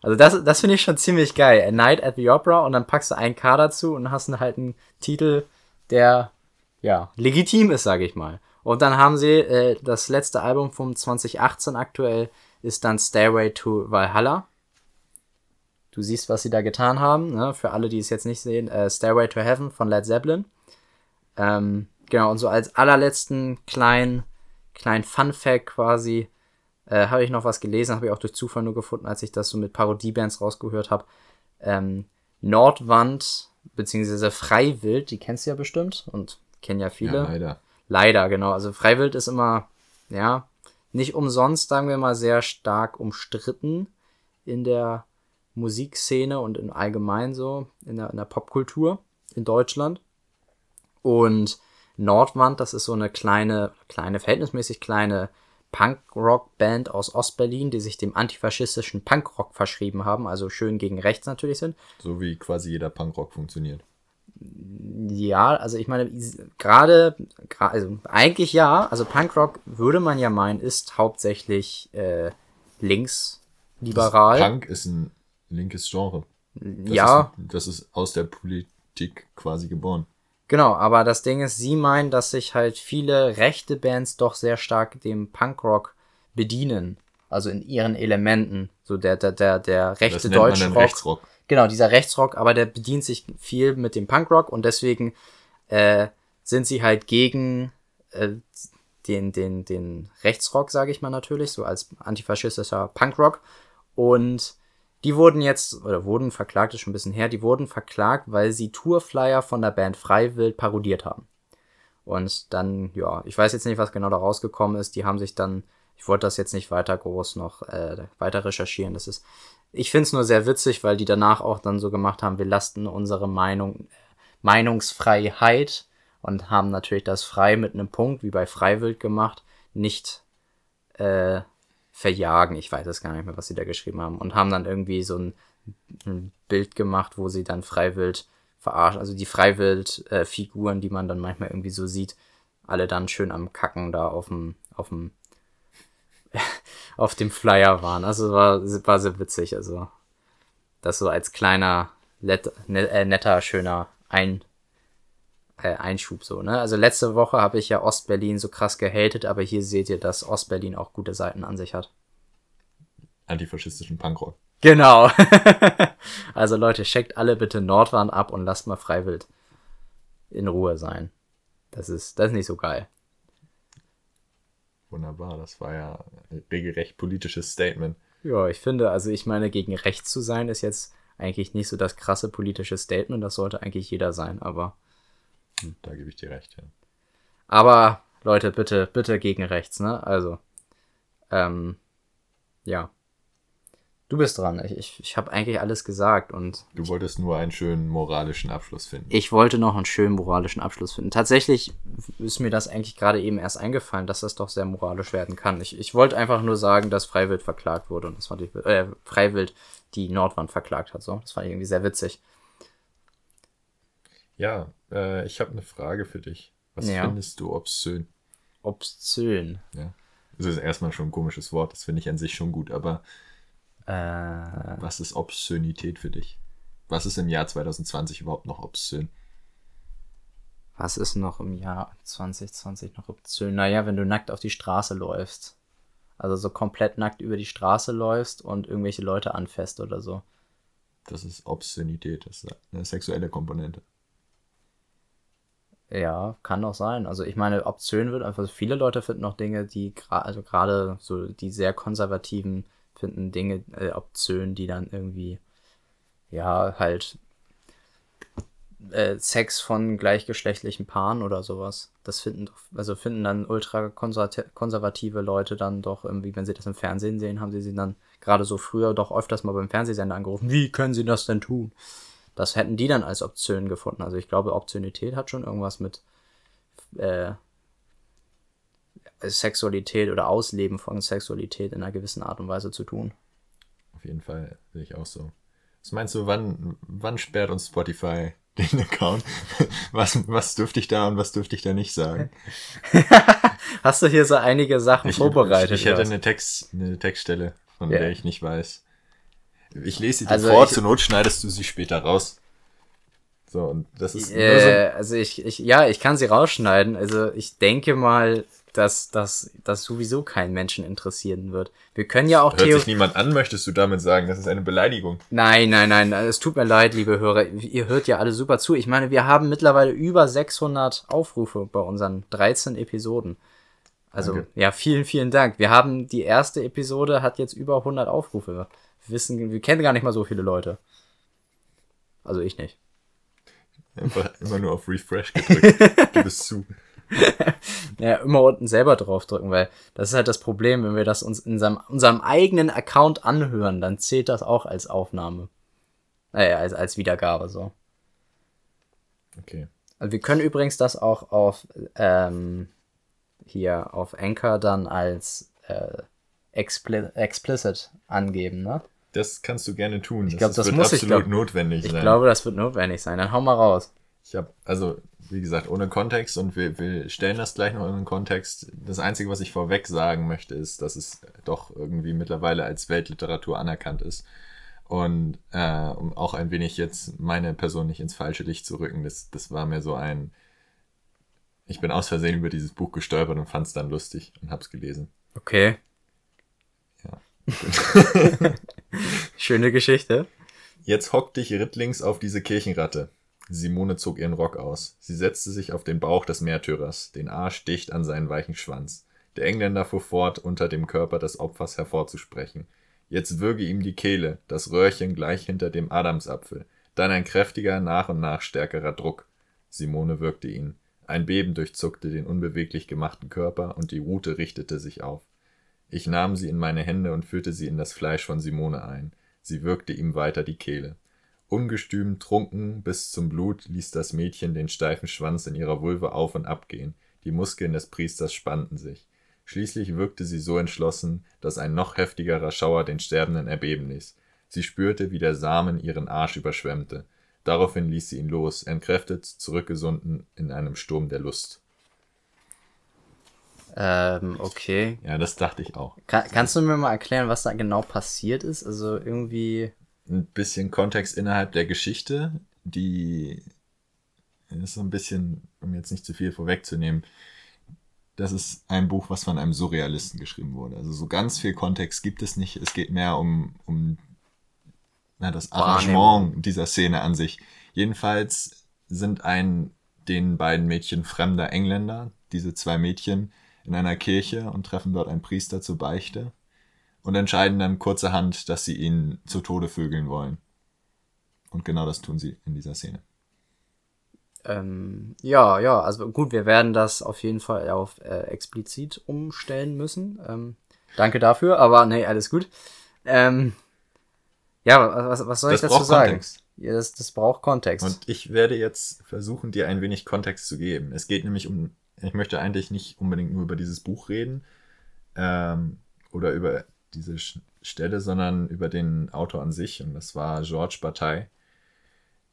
Also das, das finde ich schon ziemlich geil. A Night at the Opera und dann packst du ein K dazu und hast halt einen Titel, der ja legitim ist, sage ich mal. Und dann haben sie äh, das letzte Album von 2018 aktuell ist dann Stairway to Valhalla. Du siehst, was sie da getan haben. Ne? Für alle, die es jetzt nicht sehen, äh, Stairway to Heaven von Led Zeppelin. Ähm, genau, und so als allerletzten kleinen, kleinen Fun-Fact quasi äh, habe ich noch was gelesen, habe ich auch durch Zufall nur gefunden, als ich das so mit Parodie-Bands rausgehört habe. Ähm, Nordwand beziehungsweise Freiwild, die kennst du ja bestimmt und kennen ja viele. Ja, leider. Leider, genau. Also Freiwild ist immer, ja, nicht umsonst, sagen wir mal, sehr stark umstritten in der Musikszene und im Allgemeinen so, in der, in der Popkultur in Deutschland. Und Nordwand, das ist so eine kleine, kleine, verhältnismäßig kleine Punk-Rock-Band aus Ostberlin, die sich dem antifaschistischen Punkrock verschrieben haben, also schön gegen rechts natürlich sind. So wie quasi jeder Punkrock funktioniert. Ja, also ich meine, gerade, also eigentlich ja, also Punkrock würde man ja meinen, ist hauptsächlich äh, linksliberal. Punk ist ein linkes Genre. Das ja, Ist, das ist aus der Politik quasi geboren. Genau, aber das Ding ist, sie meinen, dass sich halt viele rechte Bands doch sehr stark dem Punkrock bedienen. Also in ihren Elementen. So der, der, der, der Das rechte dann Deutschrock. Rechtsrock. Genau, dieser Rechtsrock, aber der bedient sich viel mit dem Punkrock und deswegen äh, sind sie halt gegen äh, den, den, den Rechtsrock, sage ich mal natürlich, so als antifaschistischer Punkrock. Und die wurden jetzt, oder wurden verklagt, ist schon ein bisschen her, die wurden verklagt, weil sie Tourflyer von der Band Freiwild parodiert haben. Und dann, ja, ich weiß jetzt nicht, was genau da rausgekommen ist. Die haben sich dann, ich wollte das jetzt nicht weiter groß noch äh, weiter recherchieren. Das ist, ich finde es nur sehr witzig, weil die danach auch dann so gemacht haben, wir lasten unsere Meinung, Meinungsfreiheit und haben natürlich das frei mit einem Punkt, wie bei Freiwild gemacht, nicht äh, verjagen. Ich weiß es gar nicht mehr, was sie da geschrieben haben. Und haben dann irgendwie so ein, ein Bild gemacht, wo sie dann Freiwild verarscht, also die Freiwild-Figuren, die man dann manchmal irgendwie so sieht, alle dann schön am Kacken da auf dem, auf dem, auf dem Flyer waren. Also war, war sehr witzig. Also das so als kleiner, let, ne, äh, netter, schöner Ein, äh, Einschub so, ne? Also letzte Woche habe ich ja Ostberlin so krass gehatet, aber hier seht ihr, dass Ostberlin auch gute Seiten an sich hat. Antifaschistischen Punkrock. Genau. also Leute, checkt alle bitte Nordwand ab und lasst mal Freiwild in Ruhe sein. Das ist, das ist nicht so geil. Wunderbar, das war ja ein regelrecht politisches Statement. Ja, ich finde, also ich meine, gegen rechts zu sein ist jetzt eigentlich nicht so das krasse politische Statement, das sollte eigentlich jeder sein, aber. Da gebe ich dir recht, ja. Aber, Leute, bitte, bitte gegen rechts, ne? Also. Ähm, ja. Du bist dran. Ich, ich, ich habe eigentlich alles gesagt und Du wolltest nur einen schönen moralischen Abschluss finden. ich wollte noch einen schönen moralischen Abschluss finden. Tatsächlich ist mir das eigentlich gerade eben erst eingefallen, dass das doch sehr moralisch werden kann. Ich, ich wollte einfach nur sagen, dass Freiwild verklagt wurde und das fand ich, äh, Freiwild die Nordwand verklagt hat. So, das fand ich irgendwie sehr witzig. Ja, äh, ich habe eine Frage für dich. Was Ja. findest du obszön? Obszön. Ja. Das ist erstmal schon ein komisches Wort, das finde ich an sich schon gut, aber Äh, was ist Obszönität für dich? Was ist im Jahr 2020 überhaupt noch obszön? was ist noch im Jahr 2020 noch obszön? Naja, wenn du nackt auf die Straße läufst. Also so komplett nackt über die Straße läufst und irgendwelche Leute anfasst oder so. Das ist Obszönität, das ist eine sexuelle Komponente. Ja, kann doch sein. Also ich meine, obszön wird einfach, viele Leute finden auch Dinge, die gerade, also gerade so die sehr konservativen finden Dinge äh, obszön, die dann irgendwie, ja, halt äh, Sex von gleichgeschlechtlichen Paaren oder sowas. Das finden doch, also finden dann ultra konservati- konservative Leute dann doch irgendwie, wenn sie das im Fernsehen sehen, haben sie sie dann gerade so früher doch öfters mal beim Fernsehsender angerufen. Wie können sie das denn tun? Das hätten die dann als Option gefunden. Also ich glaube, Obszönität hat schon irgendwas mit äh, Sexualität oder Ausleben von Sexualität in einer gewissen Art und Weise zu tun. Auf jeden Fall sehe ich auch so. Was meinst du, wann, wann sperrt uns Spotify den Account? Was, was dürfte ich da und was dürfte ich da nicht sagen? Hast du hier so einige Sachen vorbereitet? Ich, ich hätte was? eine, Text, eine Textstelle, von Ja. der ich nicht weiß. Ich lese sie dir Also vor, ich- zur Not schneidest du sie später raus. So, und das ist nur so, Äh, also ich, ich, ja, ich kann sie rausschneiden. Also ich denke mal, dass das dass sowieso keinen Menschen interessieren wird. Wir können ja auch hört sich niemand an, möchtest du damit sagen, das ist eine Beleidigung. Nein, nein, nein, es tut mir leid, liebe Hörer. Ihr hört ja alle super zu. Ich meine, wir haben mittlerweile über 600 Aufrufe bei unseren 13 Episoden. Also, Danke. ja, vielen, vielen Dank. Wir haben die erste Episode hat jetzt über 100 Aufrufe. Wissen, wir kennen gar nicht mal so viele Leute. Also ich nicht. Einfach immer nur auf Refresh gedrückt. Gib es zu. Ja, immer unten selber draufdrücken, weil das ist halt das Problem, wenn wir das uns in unserem, unserem eigenen Account anhören, dann zählt das auch als Aufnahme. Naja, als, als Wiedergabe so. Okay. Also wir können übrigens das auch auf ähm, hier auf Anchor dann als äh, expli explicit angeben, ne? Das kannst du gerne tun. Ich glaub, das wird muss ich, absolut glaub- notwendig Ich sein. glaube, das wird notwendig sein. Dann hau mal raus. Ich habe, also, wie gesagt, ohne Kontext und wir, wir stellen das gleich noch in den Kontext. Das Einzige, was ich vorweg sagen möchte, ist, dass es doch irgendwie mittlerweile als Weltliteratur anerkannt ist. Und äh, um auch ein wenig jetzt meine Person nicht ins falsche Licht zu rücken, das, das war mir so ein. Ich bin aus Versehen über dieses Buch gestolpert und fand es dann lustig und hab's gelesen. Okay. Ja. Schöne Geschichte. Jetzt hock dich rittlings auf diese Kirchenratte. Simone zog ihren Rock aus. Sie setzte sich auf den Bauch des Märtyrers, den Arsch dicht an seinen weichen Schwanz. Der Engländer fuhr fort, unter dem Körper des Opfers hervorzusprechen. Jetzt würge ihm die Kehle, das Röhrchen gleich hinter dem Adamsapfel. Dann ein kräftiger, nach und nach stärkerer Druck. Simone würgte ihn. Ein Beben durchzuckte den unbeweglich gemachten Körper und die Rute richtete sich auf. Ich nahm sie in meine Hände und führte sie in das Fleisch von Simone ein. Sie würgte ihm weiter die Kehle. Ungestüm, trunken bis zum Blut, ließ das Mädchen den steifen Schwanz in ihrer Vulve auf und ab gehen. Die Muskeln des Priesters spannten sich. Schließlich wirkte sie so entschlossen, dass ein noch heftigerer Schauer den Sterbenden erbeben ließ. Sie spürte, wie der Samen ihren Arsch überschwemmte. Daraufhin ließ sie ihn los, entkräftet, zurückgesunden in einem Sturm der Lust. Ähm, okay. Ja, das dachte ich auch. Kann, kannst du mir mal erklären, was da genau passiert ist? Also irgendwie. Ein bisschen Kontext innerhalb der Geschichte, die ist so ein bisschen, um jetzt nicht zu viel vorwegzunehmen, das ist ein Buch, was von einem Surrealisten geschrieben wurde. Also so ganz viel Kontext gibt es nicht. Es geht mehr um, um na, das Arrangement dieser Szene an sich. Jedenfalls sind ein den beiden Mädchen fremder Engländer, diese zwei Mädchen, in einer Kirche und treffen dort einen Priester zur Beichte und entscheiden dann kurzerhand, dass sie ihn zu Tode vögeln wollen. Und genau das tun sie in dieser Szene. Ähm, ja, ja, also gut, wir werden das auf jeden Fall auf äh, explizit umstellen müssen. Ähm, danke dafür, aber nee, alles gut. Ähm, ja, was, was soll das ich dazu sagen? Kontext. Ja, das, das braucht Kontext. Und ich werde jetzt versuchen, dir ein wenig Kontext zu geben. Es geht nämlich um, ich möchte eigentlich nicht unbedingt nur über dieses Buch reden ähm, oder über diese Stelle, sondern über den Autor an sich. Und das war Georges Bataille.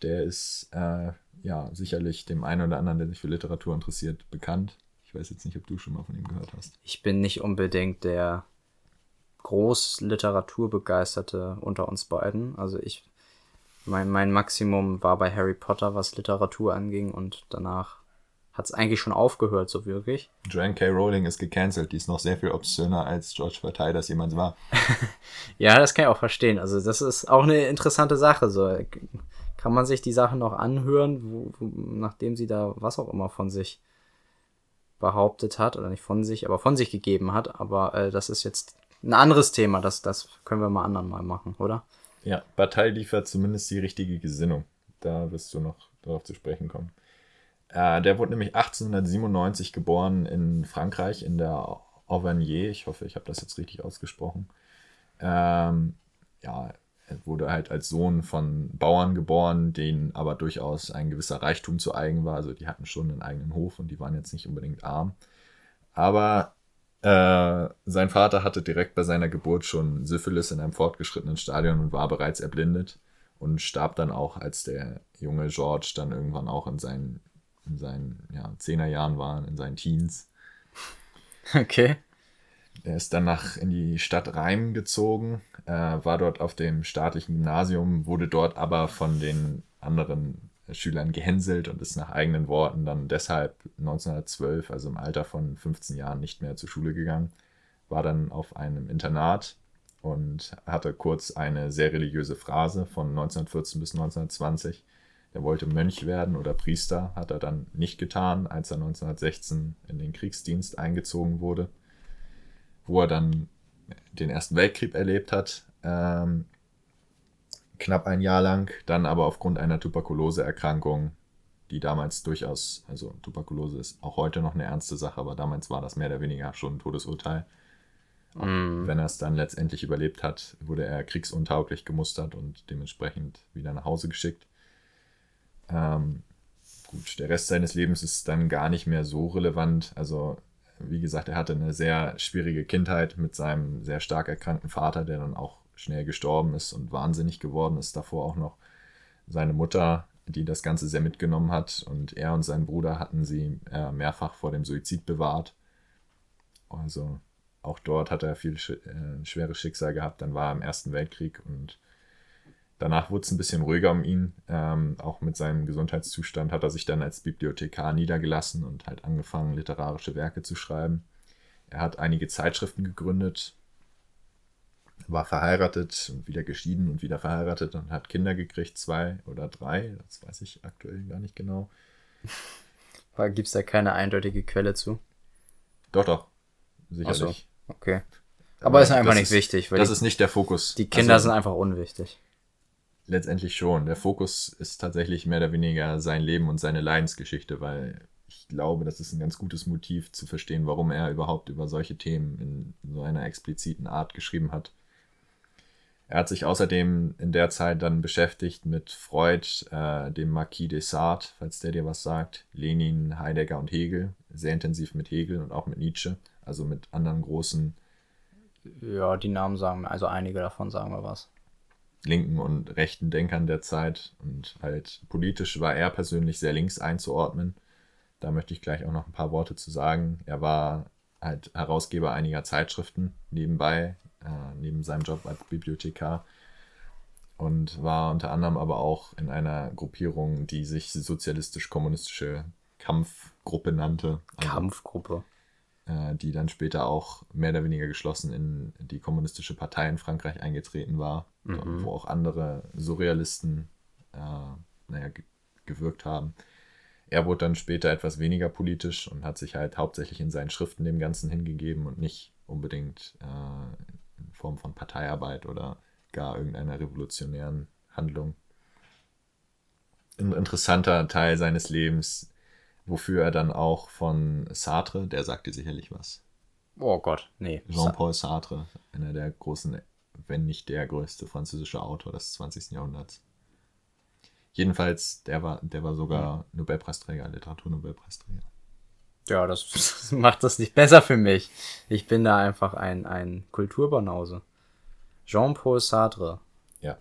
Der ist äh, ja, sicherlich dem einen oder anderen, der sich für Literatur interessiert, bekannt. Ich weiß jetzt nicht, ob du schon mal von ihm gehört hast. Ich bin nicht unbedingt der groß Literaturbegeisterte unter uns beiden. Also ich, mein, mein Maximum war bei Harry Potter, was Literatur anging und danach hat es eigentlich schon aufgehört, so wirklich. Joanne K. Rowling ist gecancelt, die ist noch sehr viel obszöner als George Bataille das jemals war. ja, das kann ich auch verstehen. Also das ist auch eine interessante Sache. So kann man sich die Sachen noch anhören, wo, wo, nachdem sie da was auch immer von sich behauptet hat, oder nicht von sich, aber von sich gegeben hat. Aber äh, das ist jetzt ein anderes Thema, das, das können wir mal anderen mal machen, oder? Ja, Bataille liefert zumindest die richtige Gesinnung. Da wirst du noch darauf zu sprechen kommen. Äh, der wurde nämlich 1897 geboren in Frankreich, in der Auvergne. Ich hoffe, ich habe das jetzt richtig ausgesprochen. Ähm, ja, er wurde halt als Sohn von Bauern geboren, denen aber durchaus ein gewisser Reichtum zu eigen war. Also die hatten schon einen eigenen Hof und die waren jetzt nicht unbedingt arm. Aber äh, sein Vater hatte direkt bei seiner Geburt schon Syphilis in einem fortgeschrittenen Stadion und war bereits erblindet und starb dann auch, als der junge George dann irgendwann auch in seinen, in seinen ja, Zehnerjahren war, in seinen Teens. Okay. Er ist dann nach in die Stadt Reim gezogen, äh, war dort auf dem staatlichen Gymnasium, wurde dort aber von den anderen Schülern gehänselt und ist nach eigenen Worten dann deshalb 1912, also im Alter von 15 Jahren, nicht mehr zur Schule gegangen, war dann auf einem Internat und hatte kurz eine sehr religiöse Phrase von 1914 bis 1920. Er wollte Mönch werden oder Priester, hat er dann nicht getan, als er 1916 in den Kriegsdienst eingezogen wurde wo er dann den Ersten Weltkrieg erlebt hat, ähm, knapp ein Jahr lang, dann aber aufgrund einer Tuberkuloseerkrankung, die damals durchaus, also Tuberkulose ist auch heute noch eine ernste Sache, aber damals war das mehr oder weniger schon ein Todesurteil. Mm. Wenn er es dann letztendlich überlebt hat, wurde er kriegsuntauglich gemustert und dementsprechend wieder nach Hause geschickt. Ähm, gut, der Rest seines Lebens ist dann gar nicht mehr so relevant. Also wie gesagt, er hatte eine sehr schwierige Kindheit mit seinem sehr stark erkrankten Vater, der dann auch schnell gestorben ist und wahnsinnig geworden ist. Davor auch noch seine Mutter, die das Ganze sehr mitgenommen hat. Und er und sein Bruder hatten sie äh, mehrfach vor dem Suizid bewahrt. Also auch dort hat er viel äh, schweres Schicksal gehabt. Dann war er im Ersten Weltkrieg und Danach wurde es ein bisschen ruhiger um ihn. Ähm, auch mit seinem Gesundheitszustand hat er sich dann als Bibliothekar niedergelassen und halt angefangen, literarische Werke zu schreiben. Er hat einige Zeitschriften gegründet, war verheiratet und wieder geschieden und wieder verheiratet und hat Kinder gekriegt, zwei oder drei, das weiß ich aktuell gar nicht genau. Gibt es da keine eindeutige Quelle zu? Doch, doch, sicherlich. So, okay. Aber, Aber ist einfach nicht ist, wichtig. Weil das die, ist nicht der Fokus. Die Kinder also, sind einfach unwichtig. Letztendlich schon. Der Fokus ist tatsächlich mehr oder weniger sein Leben und seine Leidensgeschichte, weil ich glaube, das ist ein ganz gutes Motiv zu verstehen, warum er überhaupt über solche Themen in so einer expliziten Art geschrieben hat. Er hat sich außerdem in der Zeit dann beschäftigt mit Freud, äh, dem Marquis de Sade, falls der dir was sagt, Lenin, Heidegger und Hegel, sehr intensiv mit Hegel und auch mit Nietzsche, also mit anderen großen. Ja, die Namen sagen also einige davon sagen wir was linken und rechten Denkern der Zeit und halt politisch war er persönlich sehr links einzuordnen. Da möchte ich gleich auch noch ein paar Worte zu sagen. Er war halt Herausgeber einiger Zeitschriften nebenbei, äh, neben seinem Job als Bibliothekar und war unter anderem aber auch in einer Gruppierung, die sich sozialistisch-kommunistische Kampfgruppe nannte. Also, Kampfgruppe. Äh, die dann später auch mehr oder weniger geschlossen in die kommunistische Partei in Frankreich eingetreten war, mhm. wo auch andere Surrealisten äh, naja, gewirkt haben. Er wurde dann später etwas weniger politisch und hat sich halt hauptsächlich in seinen Schriften dem Ganzen hingegeben und nicht unbedingt äh, in Form von Parteiarbeit oder gar irgendeiner revolutionären Handlung. Ein interessanter Teil seines Lebens wofür er dann auch von Sartre, der sagt dir sicherlich was. Oh Gott, nee. Jean-Paul Sartre, einer der großen, wenn nicht der größte französische Autor des 20. Jahrhunderts. Jedenfalls, der war, der war sogar Nobelpreisträger, Literaturnobelpreisträger. Ja, das macht das nicht besser für mich. Ich bin da einfach ein, ein Kulturbanause. Jean-Paul Sartre. Ja.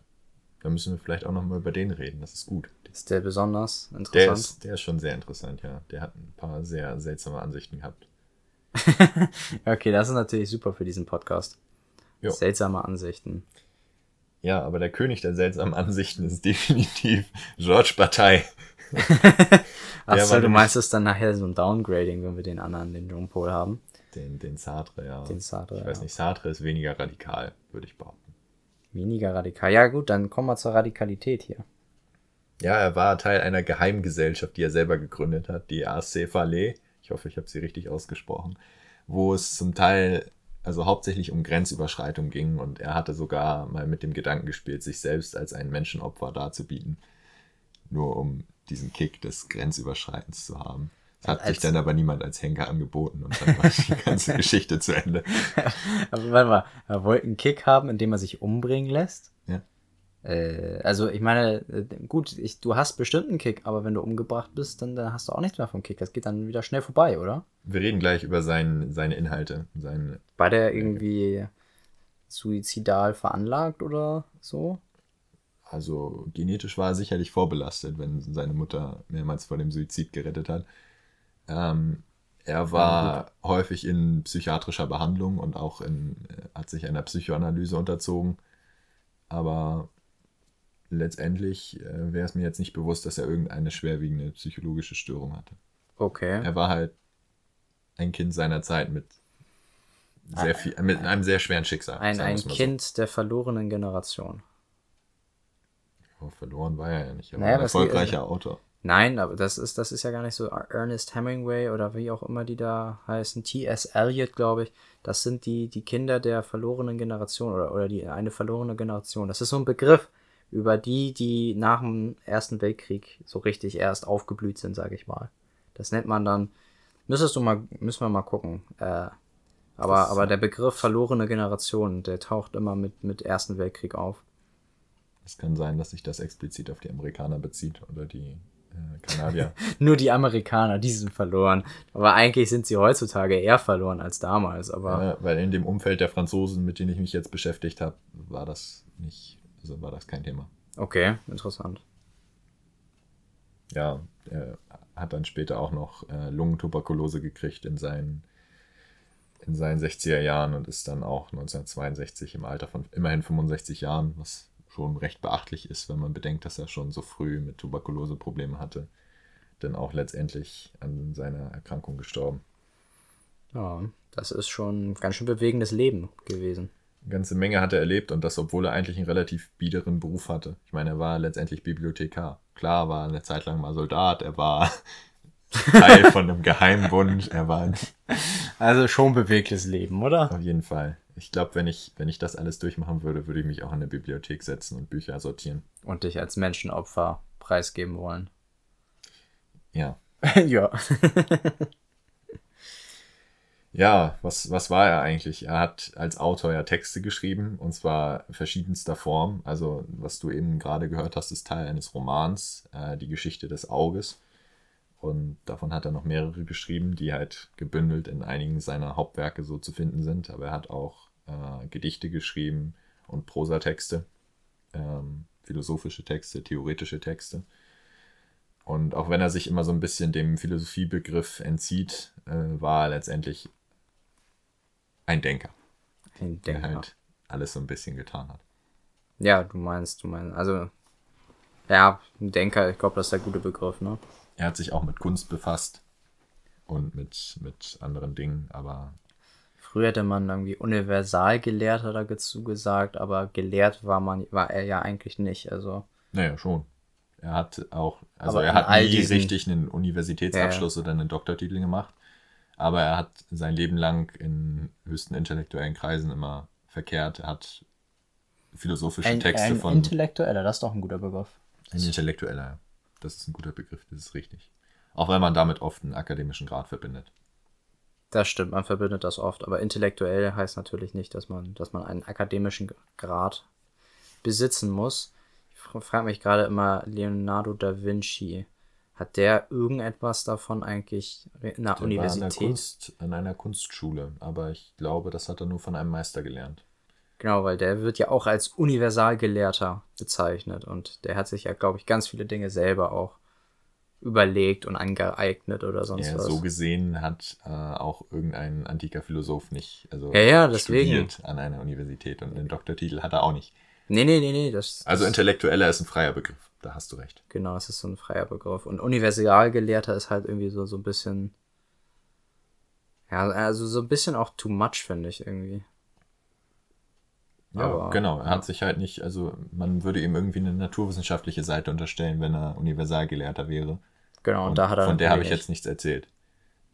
Da müssen wir vielleicht auch nochmal über den reden, das ist gut. Ist der besonders interessant? Der ist, der ist schon sehr interessant, ja. Der hat ein paar sehr seltsame Ansichten gehabt. okay, das ist natürlich super für diesen Podcast. Jo. Seltsame Ansichten. Ja, aber der König der seltsamen Ansichten ist definitiv George Bataille. Achso, du meinst es dann nachher so ein Downgrading, wenn wir den anderen, den Jean Paul haben? Den, den Sartre, ja. Den Sartre, Ich weiß nicht, Sartre ist weniger radikal, würde ich behaupten. Weniger radikal. Ja gut, dann kommen wir zur Radikalität hier. Ja, er war Teil einer Geheimgesellschaft, die er selber gegründet hat, die AC Falais. Ich hoffe, ich habe sie richtig ausgesprochen. Wo es zum Teil, also hauptsächlich um Grenzüberschreitung ging und er hatte sogar mal mit dem Gedanken gespielt, sich selbst als ein Menschenopfer darzubieten. Nur um diesen Kick des Grenzüberschreitens zu haben. Das hat als sich dann aber niemand als Henker angeboten und dann war die ganze Geschichte zu Ende. aber warte mal, er wollte einen Kick haben, indem er sich umbringen lässt? Äh, also ich meine, äh, gut, ich, du hast bestimmt einen Kick, aber wenn du umgebracht bist, dann, dann hast du auch nichts mehr vom Kick. Das geht dann wieder schnell vorbei, oder? Wir reden gleich über sein, seine Inhalte. Sein, War der irgendwie suizidal veranlagt oder so? Also genetisch war er sicherlich vorbelastet, wenn seine Mutter mehrmals vor dem Suizid gerettet hat. Ähm, er war ja, häufig in psychiatrischer Behandlung und auch in, äh, hat sich einer Psychoanalyse unterzogen. Aber letztendlich äh, wäre es mir jetzt nicht bewusst, dass er irgendeine schwerwiegende psychologische Störung hatte. Okay. Er war halt ein Kind seiner Zeit mit sehr viel, mit einem sehr schweren Schicksal. Ein, ein Kind so. der verlorenen Generation. Oh, verloren war er ja nicht, aber naja, ein erfolgreicher die, Autor. Nein, aber das ist, das ist ja gar nicht so Ernest Hemingway oder wie auch immer die da heißen. T.S. Eliot, glaube ich. Das sind die, die Kinder der verlorenen Generation oder, oder die eine verlorene Generation. Das ist so ein Begriff, über die, die nach dem Ersten Weltkrieg so richtig erst aufgeblüht sind, sage ich mal. Das nennt man dann, müsstest du mal, müssen wir mal gucken. Äh, aber, aber der Begriff verlorene Generation, der taucht immer mit, mit Ersten Weltkrieg auf. Es kann sein, dass sich das explizit auf die Amerikaner bezieht oder die äh, Kanadier. Nur die Amerikaner, die sind verloren. Aber eigentlich sind sie heutzutage eher verloren als damals. Aber ja, weil in dem Umfeld der Franzosen, mit denen ich mich jetzt beschäftigt habe, war das nicht also war das kein Thema. Okay, interessant. Ja, er hat dann später auch noch äh, Lungentuberkulose gekriegt in seinen, in seinen 60er Jahren und ist dann auch 1962 im Alter von immerhin 65 Jahren, was schon recht beachtlich ist, wenn man bedenkt, dass er schon so früh mit Tuberkulose Probleme hatte. Denn auch letztendlich an seiner Erkrankung gestorben. Ja, das ist schon ein ganz schön bewegendes Leben gewesen. Eine ganze Menge hat er erlebt und das, obwohl er eigentlich einen relativ biederen Beruf hatte. Ich meine, er war letztendlich Bibliothekar. Klar, war eine Zeit lang mal Soldat, er war Teil von einem Geheimbund, er war. Also schon bewegliches Leben, oder? Auf jeden Fall. Ich glaube, wenn ich, wenn ich das alles durchmachen würde, würde ich mich auch in eine Bibliothek setzen und Bücher sortieren. Und dich als Menschenopfer preisgeben wollen. Ja. ja. Ja, was, was war er eigentlich? Er hat als Autor ja Texte geschrieben, und zwar verschiedenster Form. Also, was du eben gerade gehört hast, ist Teil eines Romans, äh, Die Geschichte des Auges. Und davon hat er noch mehrere geschrieben, die halt gebündelt in einigen seiner Hauptwerke so zu finden sind. Aber er hat auch äh, Gedichte geschrieben und Prosatexte, ähm, philosophische Texte, theoretische Texte. Und auch wenn er sich immer so ein bisschen dem Philosophiebegriff entzieht, äh, war er letztendlich ein Denker. Ein Der Denker. halt alles so ein bisschen getan hat. Ja, du meinst, du meinst, also, ja, ein Denker, ich glaube, das ist der gute Begriff, ne? Er hat sich auch mit Kunst befasst und mit, mit anderen Dingen, aber Früher hätte man irgendwie Universalgelehrter dazu gesagt, aber gelehrt war man, war er ja eigentlich nicht, also. naja, schon. Er hat auch, also Aber er hat nie diesen- richtig einen Universitätsabschluss oder einen Doktortitel gemacht, aber er hat sein Leben lang in höchsten intellektuellen Kreisen immer verkehrt. Er hat philosophische Ein, Texte ein von Intellektueller, das ist doch ein guter Begriff. ein Intellektueller. ja. Das ist ein guter Begriff, das ist richtig. Auch wenn man damit oft einen akademischen Grad verbindet. Das stimmt, man verbindet das oft, aber intellektuell heißt natürlich nicht, dass man, dass man einen akademischen Grad besitzen muss. Ich frage mich gerade immer, Leonardo da Vinci, hat der irgendetwas davon eigentlich in der Der war an, Universität? Kunst, an einer Kunstschule, aber ich glaube, das hat er nur von einem Meister gelernt. Genau, weil der wird ja auch als Universalgelehrter bezeichnet und der hat sich ja, glaube ich, ganz viele Dinge selber auch überlegt und angeeignet oder sonst Ja, was. so gesehen hat äh, auch irgendein antiker Philosoph nicht also Ja, ja, deswegen. studiert an einer Universität und einen Doktortitel hat er auch nicht. Nee, nee, nee, nee, das Also das, Intellektueller ist ein freier Begriff, da hast du recht. Genau, es ist so ein freier Begriff. Und Universalgelehrter ist halt irgendwie so, so ein bisschen. Ja, also so ein bisschen auch too much, finde ich irgendwie. Ja, Aber- genau. Er hat sich halt nicht, also man würde ihm irgendwie eine naturwissenschaftliche Seite unterstellen, wenn er Universalgelehrter wäre. Genau, und, da hat er. von der habe ich jetzt nichts erzählt.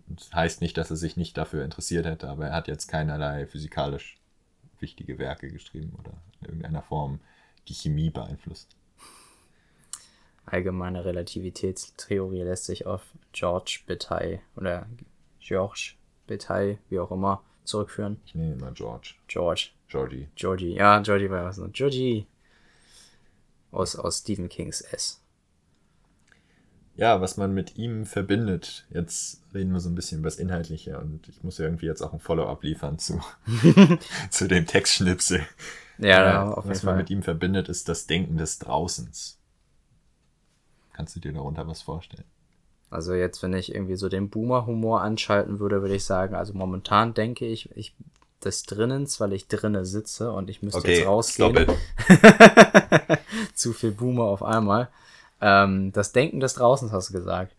Das heißt nicht, dass er sich nicht dafür interessiert hätte, aber er hat jetzt keinerlei physikalisch wichtige Werke geschrieben oder in irgendeiner Form die Chemie beeinflusst. Allgemeine Relativitätstheorie lässt sich auf George Bataille oder George Bataille, wie auch immer, zurückführen. Ich nenne ihn mal George. George. Georgie. Georgie. Ja, Georgie war was noch. Georgie. Aus, aus Stephen Kings S. Ja, was man mit ihm verbindet. Jetzt reden wir so ein bisschen über das Inhaltliche und ich muss ja irgendwie jetzt auch ein Follow-up liefern zu, zu dem Textschnipsel. Ja, Äh, ja auf jeden was man Fall. mit ihm verbindet, ist das Denken des Draußens. Kannst du dir darunter was vorstellen? Also jetzt, wenn ich irgendwie so den Boomer-Humor anschalten würde, würde ich sagen, also momentan denke ich, ich des Drinnens, weil ich drinne sitze und ich müsste jetzt rausgehen. Zu viel Boomer auf einmal. Ähm, das Denken des Draußens hast du gesagt.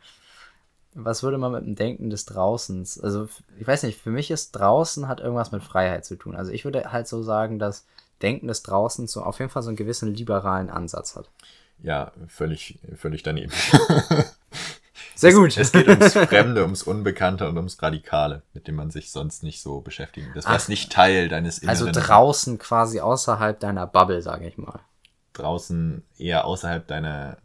Was würde man mit dem Denken des Draußens? Also, ich weiß nicht, für mich ist draußen hat irgendwas mit Freiheit zu tun. Also ich würde halt so sagen, dass Denken des Draußens so auf jeden Fall so einen gewissen liberalen Ansatz hat. Ja, völlig, völlig daneben. Sehr gut. Es geht ums Fremde, ums Unbekannte und ums Radikale, mit dem man sich sonst nicht so beschäftigen. Das war nicht Teil deines Inneren. Also draußen quasi außerhalb deiner Bubble, sage ich mal. draußen eher außerhalb deiner,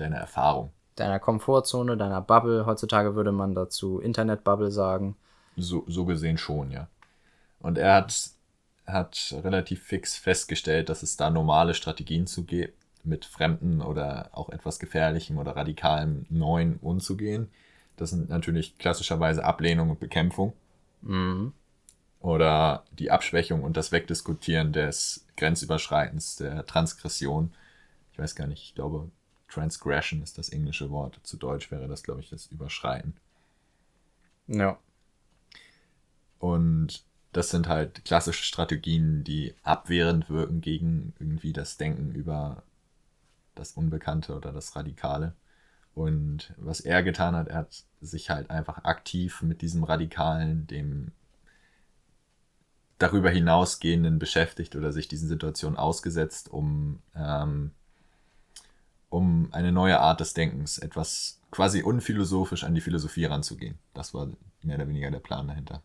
deiner Erfahrung. Deiner Komfortzone, deiner Bubble. Heutzutage würde man dazu Internetbubble sagen. So, so gesehen schon, ja. Und er hat, hat relativ fix festgestellt, dass es da normale Strategien zu gibt, mit Fremden oder auch etwas Gefährlichem oder Radikalem Neuen umzugehen. Das sind natürlich klassischerweise Ablehnung und Bekämpfung Mhm. oder die Abschwächung und das Wegdiskutieren des Grenzüberschreitens, der Transgression. Ich weiß gar nicht, ich glaube, Transgression ist das englische Wort. Zu Deutsch wäre das, glaube ich, das Überschreiten. Ja. Und das sind halt klassische Strategien, die abwehrend wirken gegen irgendwie das Denken über das Unbekannte oder das Radikale. Und was er getan hat, er hat sich halt einfach aktiv mit diesem Radikalen, dem darüber hinausgehenden beschäftigt oder sich diesen Situationen ausgesetzt, um, ähm, um eine neue Art des Denkens, etwas quasi unphilosophisch an die Philosophie ranzugehen. Das war mehr oder weniger der Plan dahinter.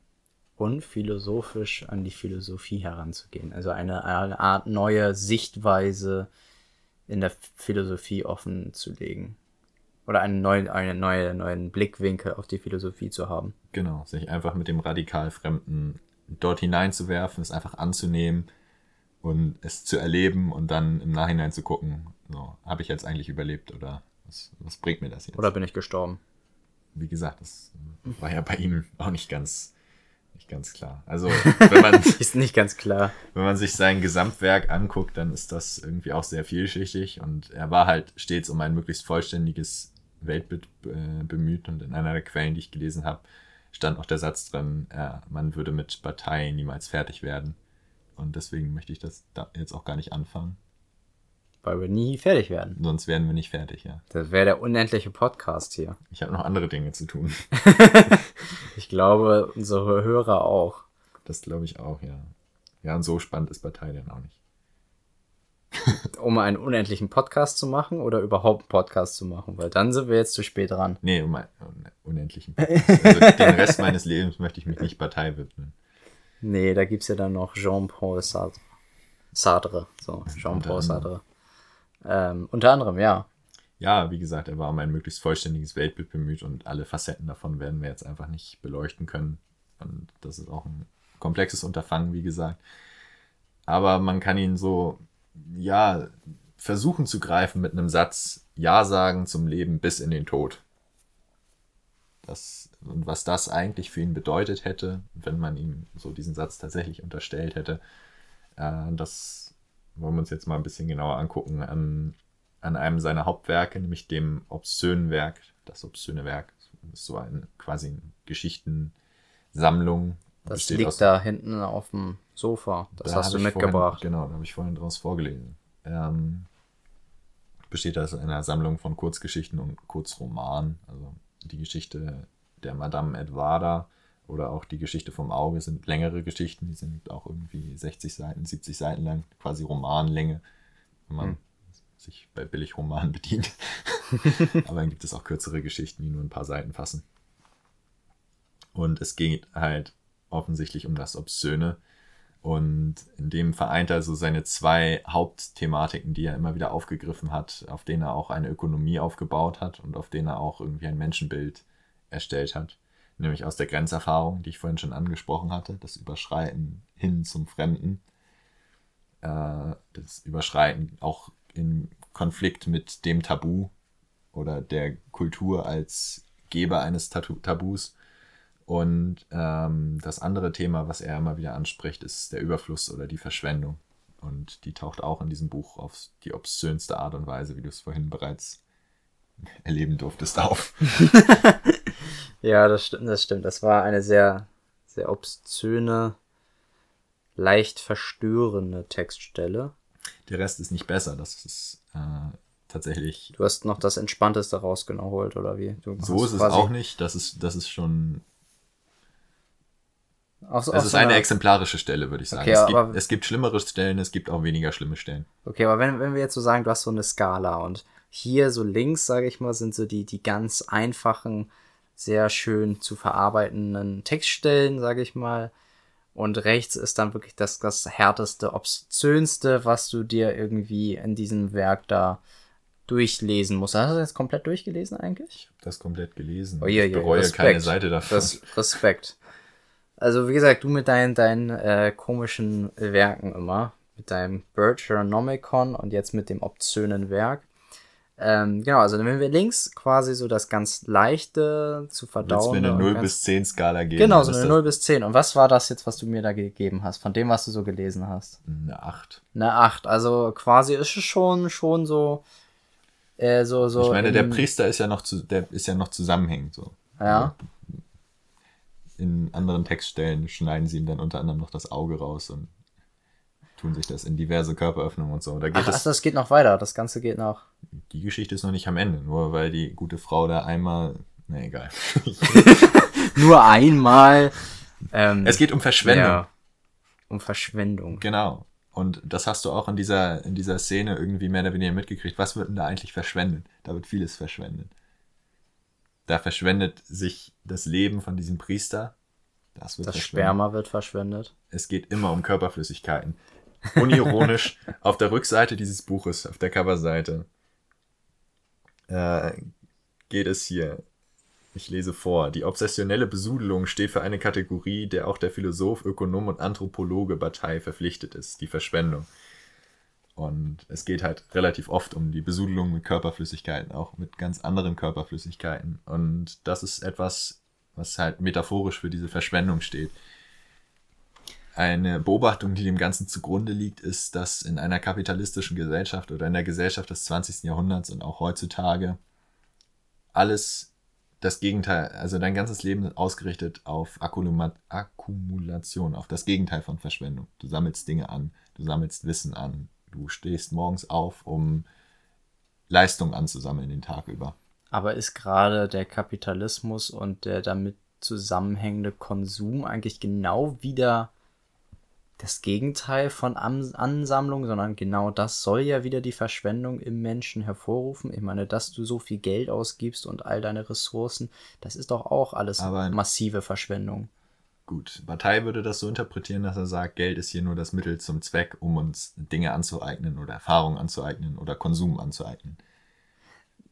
Unphilosophisch an die Philosophie heranzugehen. Also eine, eine Art neue Sichtweise in der Philosophie offen zu legen. Oder einen neuen, einen neuen, neuen Blickwinkel auf die Philosophie zu haben. Genau, sich einfach mit dem radikal Fremden dort hineinzuwerfen, es einfach anzunehmen und es zu erleben und dann im Nachhinein zu gucken, so, habe ich jetzt eigentlich überlebt oder was, was bringt mir das jetzt? Oder bin ich gestorben? Wie gesagt, das war ja bei ihm auch nicht ganz, nicht ganz klar. Also, wenn man, ist nicht ganz klar. Wenn man sich sein Gesamtwerk anguckt, dann ist das irgendwie auch sehr vielschichtig und er war halt stets um ein möglichst vollständiges Weltbild äh, bemüht und in einer der Quellen, die ich gelesen habe, stand auch der Satz drin, ja, man würde mit Partei niemals fertig werden. Und deswegen möchte ich das da jetzt auch gar nicht anfangen. Weil wir nie fertig werden. Sonst werden wir nicht fertig, ja. Das wäre der unendliche Podcast hier. Ich habe noch andere Dinge zu tun. ich glaube, unsere Hörer auch. Das glaube ich auch, ja. Ja, und so spannend ist Partei dann auch nicht um einen unendlichen Podcast zu machen oder überhaupt einen Podcast zu machen? Weil dann sind wir jetzt zu spät dran. Nee, um einen unendlichen Podcast. Also den Rest meines Lebens möchte ich mich nicht Partei widmen. Nee, da gibt es ja dann noch Jean-Paul Sartre. Sartre, so, Jean-Paul Sartre. Ähm, unter anderem, ja. Ja, wie gesagt, er war um ein möglichst vollständiges Weltbild bemüht und alle Facetten davon werden wir jetzt einfach nicht beleuchten können. Und das ist auch ein komplexes Unterfangen, wie gesagt. Aber man kann ihn so ja, versuchen zu greifen mit einem Satz, Ja sagen zum Leben bis in den Tod. Das, und was das eigentlich für ihn bedeutet hätte, wenn man ihm so diesen Satz tatsächlich unterstellt hätte, äh, das wollen wir uns jetzt mal ein bisschen genauer angucken an, an einem seiner Hauptwerke, nämlich dem obszönen Werk. Das obszöne Werk ist so eine quasi Geschichtensammlung. Das liegt da hinten auf dem Sofa. Das da hast du mitgebracht. Vorhin, genau, da habe ich vorhin draus vorgelesen. Ähm, besteht aus einer Sammlung von Kurzgeschichten und Kurzromanen. Also die Geschichte der Madame Edwarda oder auch die Geschichte vom Auge sind längere Geschichten. Die sind auch irgendwie 60 Seiten, 70 Seiten lang, quasi Romanlänge, wenn man hm. sich bei Billigromanen bedient. Aber dann gibt es auch kürzere Geschichten, die nur ein paar Seiten fassen. Und es geht halt offensichtlich um das Obszöne, und in dem vereint er so seine zwei Hauptthematiken, die er immer wieder aufgegriffen hat, auf denen er auch eine Ökonomie aufgebaut hat und auf denen er auch irgendwie ein Menschenbild erstellt hat. Nämlich aus der Grenzerfahrung, die ich vorhin schon angesprochen hatte, das Überschreiten hin zum Fremden. Äh, das Überschreiten auch in Konflikt mit dem Tabu oder der Kultur als Geber eines Tabus und ähm, das andere Thema, was er immer wieder anspricht, ist der Überfluss oder die Verschwendung. Und die taucht auch in diesem Buch auf die obszönste Art und Weise, wie du es vorhin bereits erleben durftest, auf. ja, das stimmt, das stimmt. Das war eine sehr, sehr obszöne, leicht verstörende Textstelle. Der Rest ist nicht besser. Das ist äh, tatsächlich. Du hast noch das Entspannteste rausgeholt, oder wie? Du so ist es auch nicht. Das ist, das ist schon auf, es ist so eine, eine exemplarische Stelle, würde ich sagen. Okay, es, gibt, es, gibt, schlimmere Stellen, es gibt auch weniger schlimme Stellen. Okay, aber wenn, wenn wir jetzt so sagen, du hast so eine Skala und hier so links, sage ich mal, sind so die, die ganz einfachen, sehr schön zu verarbeitenden Textstellen, sage ich mal. Und rechts ist dann wirklich das, das härteste, obszönste, was du dir irgendwie in diesem Werk da durchlesen musst. Hast du das komplett durchgelesen eigentlich? Ich habe das komplett gelesen. Oh, je, je, ich bereue Respekt. keine Seite davon. Das, Respekt. Also wie gesagt, du mit deinen, deinen äh, komischen Werken immer, mit deinem Bircheronomicon und jetzt mit dem obszönen Werk. Ähm, genau, also wenn wir links quasi so das ganz leichte zu verdauen. Mir eine 0 bis 10 Skala geben? Genau, so eine 0 bis 10. Und was war das jetzt, was du mir da gegeben hast, von dem, was du so gelesen hast? Eine 8. Eine 8. Also quasi ist es schon, schon so, äh, so, so. Ich meine, der Priester ist ja noch zu, der ist ja noch zusammenhängend, so. Ja. in anderen Textstellen schneiden sie ihm dann unter anderem noch das Auge raus und tun sich das in diverse Körperöffnungen und so. Da geht Ach, es, das geht noch weiter, das Ganze geht noch. Die Geschichte ist noch nicht am Ende, nur weil die gute Frau da einmal, na egal. nur einmal. Ähm, es geht um Verschwendung. Ja, um Verschwendung. Genau. Und das hast du auch in dieser, in dieser Szene irgendwie mehr oder weniger mitgekriegt. Was wird denn da eigentlich verschwendet? Da wird vieles verschwendet. Da verschwendet sich das Leben von diesem Priester. Das, wird das Sperma wird verschwendet. Es geht immer um Körperflüssigkeiten. Unironisch auf der Rückseite dieses Buches, auf der Coverseite, äh, geht es hier. Ich lese vor. Die obsessionelle Besudelung steht für eine Kategorie, der auch der Philosoph, Ökonom und Anthropologe Partei verpflichtet ist, die Verschwendung. Und es geht halt relativ oft um die Besudelung mit Körperflüssigkeiten, auch mit ganz anderen Körperflüssigkeiten. Und das ist etwas, was halt metaphorisch für diese Verschwendung steht. Eine Beobachtung, die dem Ganzen zugrunde liegt, ist, dass in einer kapitalistischen Gesellschaft oder in der Gesellschaft des 20. Jahrhunderts und auch heutzutage alles das Gegenteil, also dein ganzes Leben ist ausgerichtet auf Akkumulation, auf das Gegenteil von Verschwendung. Du sammelst Dinge an, du sammelst Wissen an, Du stehst morgens auf, um Leistung anzusammeln den Tag über. Aber ist gerade der Kapitalismus und der damit zusammenhängende Konsum eigentlich genau wieder das Gegenteil von Ansammlung, sondern genau das soll ja wieder die Verschwendung im Menschen hervorrufen. Ich meine, dass du so viel Geld ausgibst und all deine Ressourcen, das ist doch auch alles Aber massive Verschwendung. Gut, Partei würde das so interpretieren, dass er sagt, Geld ist hier nur das Mittel zum Zweck, um uns Dinge anzueignen oder Erfahrungen anzueignen oder Konsum anzueignen.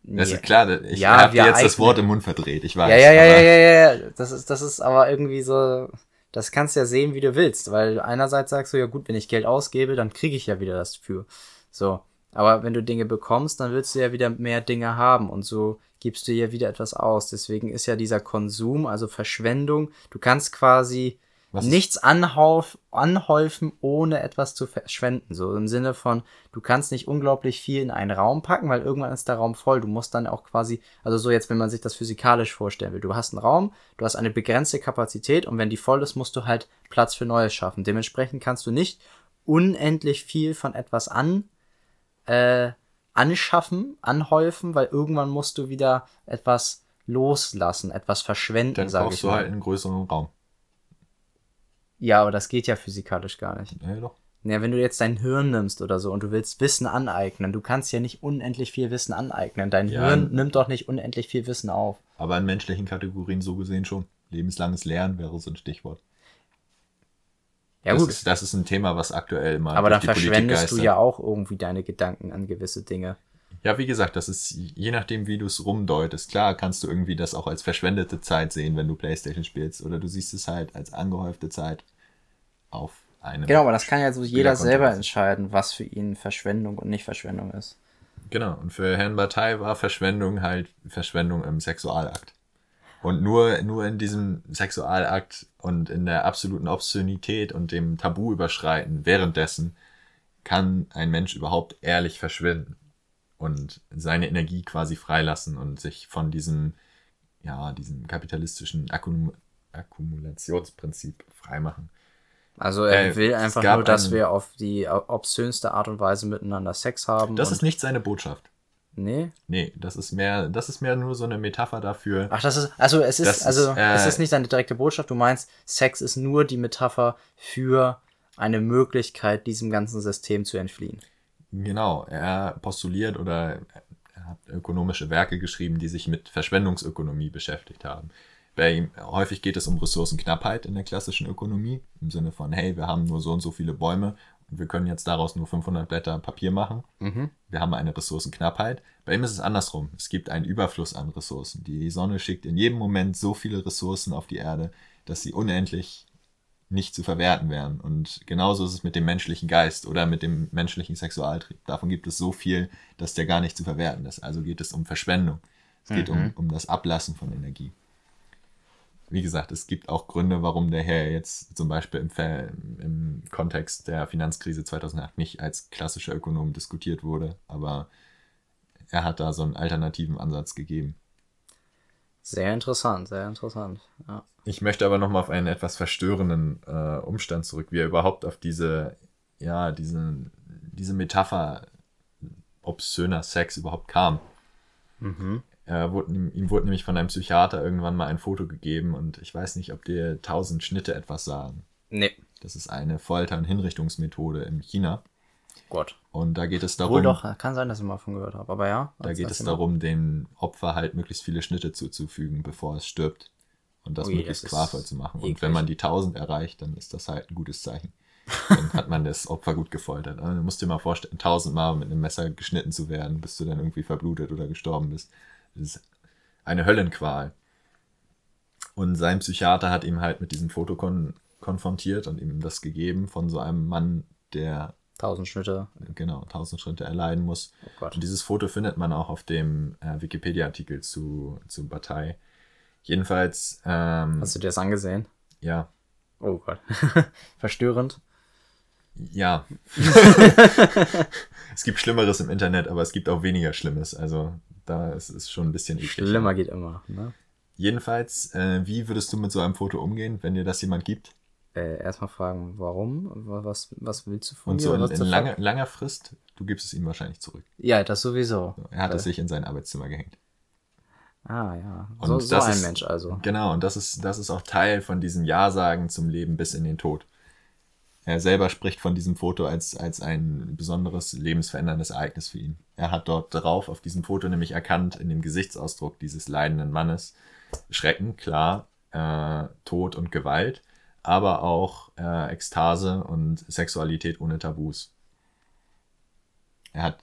Das ja. ist klar, ich ja, habe jetzt das Wort im Mund verdreht, ich weiß. Ja, ja, ja, ja, ja, ja, das ist, das ist aber irgendwie so, das kannst du ja sehen, wie du willst, weil einerseits sagst du, ja gut, wenn ich Geld ausgebe, dann kriege ich ja wieder das für. So. Aber wenn du Dinge bekommst, dann willst du ja wieder mehr Dinge haben und so gibst du ja wieder etwas aus. Deswegen ist ja dieser Konsum, also Verschwendung, du kannst quasi Was nichts anhauf, anhäufen, ohne etwas zu verschwenden. So im Sinne von, du kannst nicht unglaublich viel in einen Raum packen, weil irgendwann ist der Raum voll. Du musst dann auch quasi, also so jetzt, wenn man sich das physikalisch vorstellen will, du hast einen Raum, du hast eine begrenzte Kapazität und wenn die voll ist, musst du halt Platz für Neues schaffen. Dementsprechend kannst du nicht unendlich viel von etwas an äh, anschaffen, anhäufen, weil irgendwann musst du wieder etwas loslassen, etwas verschwenden, Dann sag brauchst du halt einen größeren Raum. Ja, aber das geht ja physikalisch gar nicht. Ja, doch. Ja, wenn du jetzt dein Hirn nimmst oder so und du willst Wissen aneignen, du kannst ja nicht unendlich viel Wissen aneignen. Dein ja, Hirn nimmt doch nicht unendlich viel Wissen auf. Aber in menschlichen Kategorien so gesehen schon. Lebenslanges Lernen wäre so ein Stichwort. Ja, das gut. Ist, das ist ein Thema, was aktuell mal. Aber dann verschwendest du ja auch irgendwie deine Gedanken an gewisse Dinge. Ja, wie gesagt, das ist je nachdem, wie du es rumdeutest. Klar, kannst du irgendwie das auch als verschwendete Zeit sehen, wenn du Playstation spielst. Oder du siehst es halt als angehäufte Zeit auf einem. Genau, aber das kann ja so jeder selber entscheiden, was für ihn Verschwendung und nicht Verschwendung ist. Genau, und für Herrn Bataille war Verschwendung halt Verschwendung im Sexualakt. Und nur, nur in diesem Sexualakt und in der absoluten Obszönität und dem Tabu überschreiten währenddessen kann ein Mensch überhaupt ehrlich verschwinden und seine Energie quasi freilassen und sich von diesem, ja, diesem kapitalistischen Akkum Akkumulationsprinzip freimachen. Also er äh, will einfach nur, dass wir auf die obszönste Art und Weise miteinander Sex haben. Das ist nicht seine Botschaft. Nee. Nee, das ist mehr, das ist mehr nur so eine Metapher dafür. Ach, das ist, also es ist, also ist, äh, es ist nicht eine direkte Botschaft. Du meinst, Sex ist nur die Metapher für eine Möglichkeit, diesem ganzen System zu entfliehen. Genau, er postuliert oder er hat ökonomische Werke geschrieben, die sich mit Verschwendungsökonomie beschäftigt haben. Bei ihm, häufig geht es um Ressourcenknappheit in der klassischen Ökonomie, im Sinne von, hey, wir haben nur so und so viele Bäume wir können jetzt daraus nur 500 Blätter Papier machen. Mhm. Wir haben eine Ressourcenknappheit. Bei ihm ist es andersrum. Es gibt einen Überfluss an Ressourcen. Die Sonne schickt in jedem Moment so viele Ressourcen auf die Erde, dass sie unendlich nicht zu verwerten wären. Und genauso ist es mit dem menschlichen Geist oder mit dem menschlichen Sexualtrieb. Davon gibt es so viel, dass der gar nicht zu verwerten ist. Also geht es um Verschwendung. Es geht mhm. um, um das Ablassen von Energie wie gesagt, es gibt auch Gründe, warum der Herr jetzt zum Beispiel im, im Kontext der Finanzkrise 2008 nicht als klassischer Ökonom diskutiert wurde, aber er hat da so einen alternativen Ansatz gegeben. Sehr interessant, sehr interessant. Ja. Ich möchte aber nochmal auf einen etwas verstörenden äh, Umstand zurück, wie er überhaupt auf diese, ja, diese, diese Metapher obszöner Sex überhaupt kam. Mhm. Er wurde, ihm wurde nämlich von einem Psychiater irgendwann mal ein Foto gegeben und ich weiß nicht, ob dir tausend Schnitte etwas sagen. Nee. Das ist eine Folter- und Hinrichtungsmethode in China. Gott. Und da geht es darum. Wohl doch, kann sein, dass ich mal von gehört habe, aber ja. Da geht es immer- darum, dem Opfer halt möglichst viele Schnitte zuzufügen, bevor es stirbt. Und das Ui, möglichst das qualvoll zu machen. Und eklig. wenn man die 1000 erreicht, dann ist das halt ein gutes Zeichen. Dann hat man das Opfer gut gefoltert. Also, du musst dir mal vorstellen, 1000 Mal mit einem Messer geschnitten zu werden, bis du dann irgendwie verblutet oder gestorben bist. Das ist eine Höllenqual. Und sein Psychiater hat ihm halt mit diesem Foto kon konfrontiert und ihm das gegeben von so einem Mann, der Tausend Schnitte. genau 1000 Schritte erleiden muss. Oh Gott. Und dieses Foto findet man auch auf dem äh, Wikipedia-Artikel zu, zu Bataille. Jedenfalls, ähm, Hast du dir das angesehen? ja, Oh Gott. Verstörend. ja. es gibt Schlimmeres im Internet, aber es gibt auch weniger Schlimmes. Also da ist es schon ein bisschen eklig. Schlimmer geht immer. Ne? Jedenfalls, äh, wie würdest du mit so einem Foto umgehen, wenn dir das jemand gibt? Äh, erstmal fragen, warum? Wa- Was, was willst du von Und mir? so in, in fuck? langer, Frist, du gibst es ihm wahrscheinlich zurück. Ja, das sowieso. Er hat es sich in sein Arbeitszimmer gehängt. Ah, ja. Und So, so ein ist- Mensch also. Genau, und das ist, das ist auch Teil von diesem Ja-Sagen zum Leben bis in den Tod. Er selber spricht von diesem Foto als, als ein besonderes lebensveränderndes Ereignis für ihn. Er hat dort drauf auf diesem Foto nämlich erkannt, in dem Gesichtsausdruck dieses leidenden Mannes, Schrecken, klar, äh, Tod und Gewalt, aber auch äh, Ekstase und Sexualität ohne Tabus. Er hat,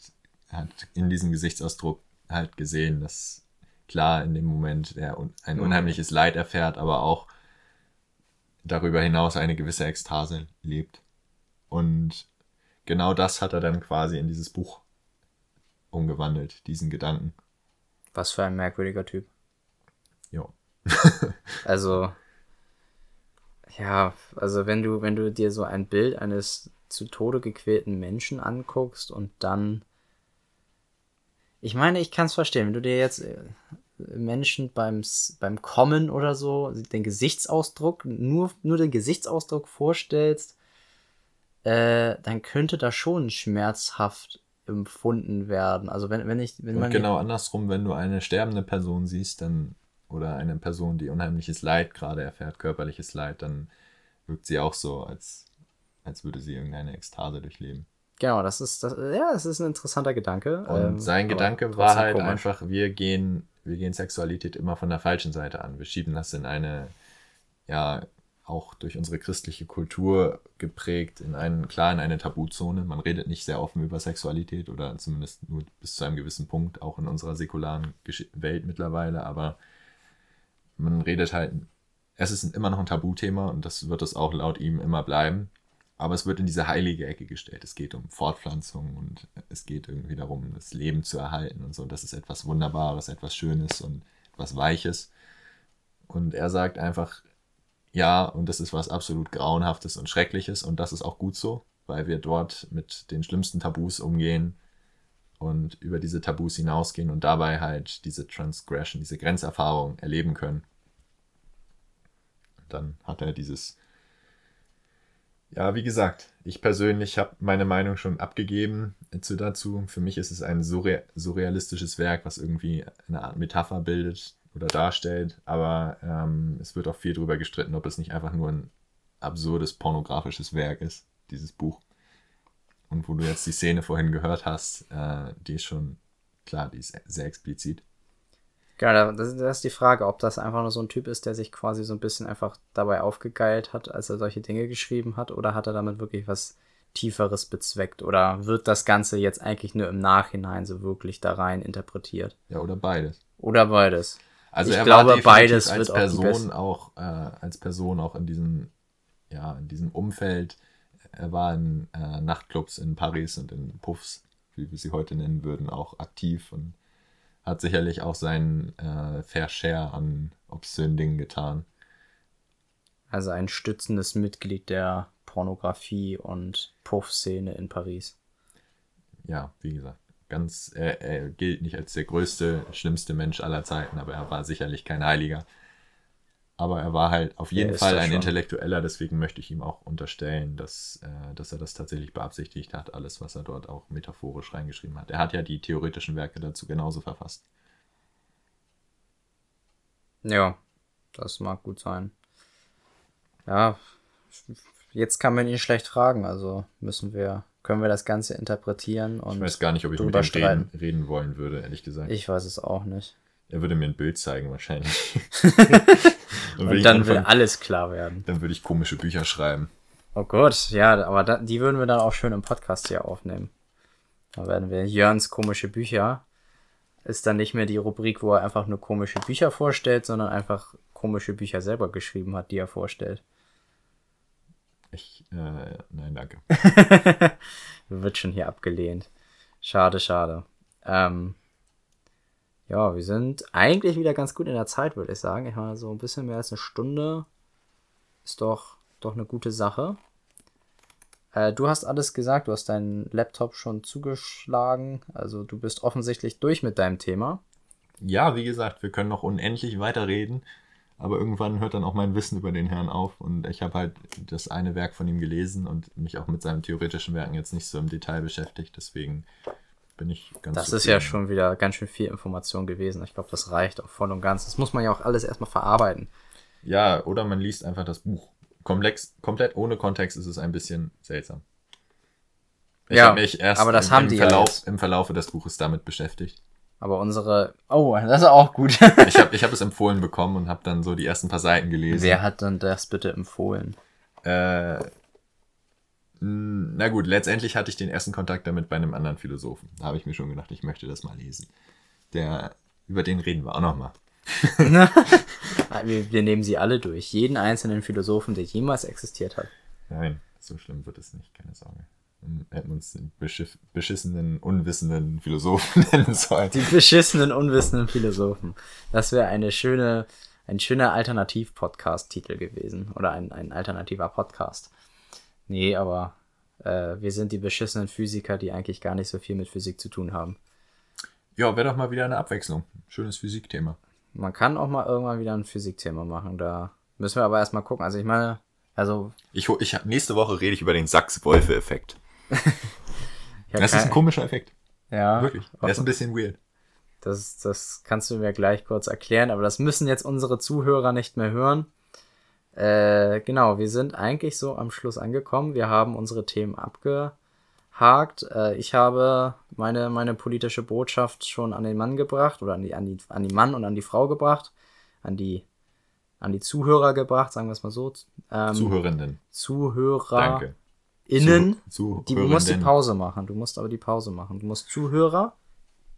hat in diesem Gesichtsausdruck halt gesehen, dass klar in dem Moment er un ein Mhm. unheimliches Leid erfährt, aber auch darüber hinaus eine gewisse Ekstase lebt. Und genau das hat er dann quasi in dieses Buch umgewandelt, diesen Gedanken. Was für ein merkwürdiger Typ. Jo. Also, ja, also wenn du, wenn du dir so ein Bild eines zu Tode gequälten Menschen anguckst und dann. Ich meine, ich kann es verstehen, wenn du dir jetzt Menschen beim, beim Kommen oder so, den Gesichtsausdruck, nur, nur den Gesichtsausdruck vorstellst, äh, dann könnte das schon schmerzhaft empfunden werden. Also wenn, wenn ich, wenn Und man genau andersrum, wenn du eine sterbende Person siehst, dann oder eine Person, die unheimliches Leid gerade erfährt, körperliches Leid, dann wirkt sie auch so, als, als würde sie irgendeine Ekstase durchleben. Genau, das ist, das, ja, das ist ein interessanter Gedanke. Und ähm, sein Gedanke war halt komisch. einfach, wir gehen, wir gehen Sexualität immer von der falschen Seite an. Wir schieben das in eine, ja, auch durch unsere christliche Kultur geprägt, in einen, klar in eine Tabuzone. Man redet nicht sehr offen über Sexualität oder zumindest nur bis zu einem gewissen Punkt, auch in unserer säkularen Welt mittlerweile, aber man redet halt, es ist immer noch ein Tabuthema und das wird es auch laut ihm immer bleiben. Aber es wird in diese heilige Ecke gestellt. Es geht um Fortpflanzung und es geht irgendwie darum, das Leben zu erhalten und so. Das ist etwas Wunderbares, etwas Schönes und etwas Weiches. Und er sagt einfach, ja, und das ist was absolut Grauenhaftes und Schreckliches und das ist auch gut so, weil wir dort mit den schlimmsten Tabus umgehen und über diese Tabus hinausgehen und dabei halt diese Transgression, diese Grenzerfahrung erleben können. Und dann hat er dieses ja, wie gesagt, ich persönlich habe meine Meinung schon abgegeben zu dazu. Für mich ist es ein surre surrealistisches Werk, was irgendwie eine Art Metapher bildet oder darstellt. Aber ähm, es wird auch viel darüber gestritten, ob es nicht einfach nur ein absurdes pornografisches Werk ist, dieses Buch. Und wo du jetzt die Szene vorhin gehört hast, äh, die ist schon, klar, die ist sehr explizit. Genau, das, das ist die Frage, ob das einfach nur so ein Typ ist, der sich quasi so ein bisschen einfach dabei aufgegeilt hat, als er solche Dinge geschrieben hat, oder hat er damit wirklich was Tieferes bezweckt? Oder wird das Ganze jetzt eigentlich nur im Nachhinein so wirklich da rein interpretiert? Ja, oder beides. Oder beides? Also Ich er glaube, war beides als wird auch Person best- auch, äh, als Person auch in diesem, ja, in diesem Umfeld. Er war in äh, Nachtclubs in Paris und in Puffs, wie wir sie heute nennen würden, auch aktiv und hat sicherlich auch seinen äh, Fair Share an obszönen Dingen getan. Also ein stützendes Mitglied der Pornografie- und Puff-Szene in Paris. Ja, wie gesagt, ganz, er, er gilt nicht als der größte, schlimmste Mensch aller Zeiten, aber er war sicherlich kein Heiliger. Aber er war halt auf jeden Er Fall ein. Intellektueller, deswegen möchte ich ihm auch unterstellen, dass, äh, dass er das tatsächlich beabsichtigt hat, alles, was er dort auch metaphorisch reingeschrieben hat. Er hat ja die theoretischen Werke dazu genauso verfasst. Ja, das mag gut sein. Ja, jetzt kann man ihn schlecht fragen, also müssen wir, können wir das Ganze interpretieren und Ich weiß gar nicht, ob ich mit ihm reden, reden wollen würde, ehrlich gesagt. Ich weiß es auch nicht. Er würde mir ein Bild zeigen, wahrscheinlich. dann Und dann will alles klar werden. dann würde ich komische Bücher schreiben. Oh Gott, ja, aber da, die würden wir dann auch schön im Podcast hier aufnehmen. Da werden wir Jörns komische Bücher. Ist dann nicht mehr die Rubrik, wo er einfach nur komische Bücher vorstellt, sondern einfach komische Bücher selber geschrieben hat, die er vorstellt. Ich, äh, nein, danke. Wird schon hier abgelehnt. Schade, schade. Ähm, ja, wir sind eigentlich wieder ganz gut in der Zeit, würde ich sagen. Ich meine, so ein bisschen mehr als eine Stunde ist doch, doch eine gute Sache. Äh, du hast alles gesagt, du hast deinen Laptop schon zugeschlagen. Also du bist offensichtlich durch mit deinem Thema. Ja, wie gesagt, wir können noch unendlich weiterreden, aber irgendwann hört dann auch mein Wissen über den Herrn auf und ich habe halt das eine Werk von ihm gelesen und mich auch mit seinen theoretischen Werken jetzt nicht so im Detail beschäftigt, deswegen bin ich ganz Das ist zufrieden. ja schon wieder ganz schön viel Information gewesen. Ich glaube, das reicht auch voll und ganz. Das muss man ja auch alles erstmal verarbeiten. Ja, oder man liest einfach das Buch. Komplex, komplett ohne Kontext ist es ein bisschen seltsam. Ich Ja, habe mich erst aber das im, haben die ja Verlauf, jetzt. im Verlaufe des Buches damit beschäftigt. Aber unsere. Oh, das ist auch gut. Ich habe ich hab es empfohlen bekommen und habe dann so die ersten paar Seiten gelesen. Wer hat denn das bitte empfohlen? Äh, na gut, letztendlich hatte ich den ersten Kontakt damit bei einem anderen Philosophen. Da habe ich mir schon gedacht, ich möchte das mal lesen. Der, über den reden wir auch noch mal. Wir, wir nehmen sie alle durch. Jeden einzelnen Philosophen, der jemals existiert hat. Nein, so schlimm wird es nicht, keine Sorge. Dann hätten wir uns den beschissenen, unwissenden Philosophen nennen sollen. Die beschissenen, unwissenden Philosophen. Das wäre eine schöne, ein schöner Alternativ-Podcast-Titel gewesen. Oder ein, ein alternativer Podcast. Nee, aber äh, wir sind die beschissenen Physiker, die eigentlich gar nicht so viel mit Physik zu tun haben. Ja, wäre doch mal wieder eine Abwechslung. Schönes Physikthema. Man kann auch mal irgendwann wieder ein Physikthema machen. Da müssen wir aber erstmal gucken. Also ich meine, also. Ich, ich, nächste Woche rede ich über den Sachs-Wolfe-Effekt. Das ist ein komischer Effekt. ja, Wirklich. Der ist ein bisschen weird. Das, das kannst du mir gleich kurz erklären, aber das müssen jetzt unsere Zuhörer nicht mehr hören. Äh, genau, wir sind eigentlich so am Schluss angekommen. Wir haben unsere Themen abgehakt. Äh, ich habe meine, meine politische Botschaft schon an den Mann gebracht oder an die, an, die, an die Mann und an die Frau gebracht. An die, an die Zuhörer gebracht, sagen wir es mal so. Ähm, Zuhörenden. Zuhörer Danke. innen. Zu, Die, du musst die. Pause machen. Du musst aber die Pause machen. Du musst Zuhörer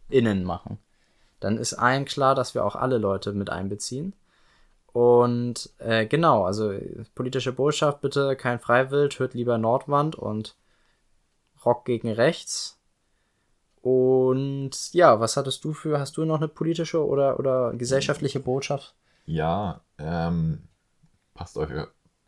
innen machen. Dann ist allen klar, dass wir auch alle Leute mit einbeziehen. Und äh, genau, also politische Botschaft, bitte kein Freiwild, hört lieber Nordwand und Rock gegen rechts. Und ja, was hattest du für, hast du noch eine politische oder, oder gesellschaftliche Botschaft? Ja, ähm, passt euch,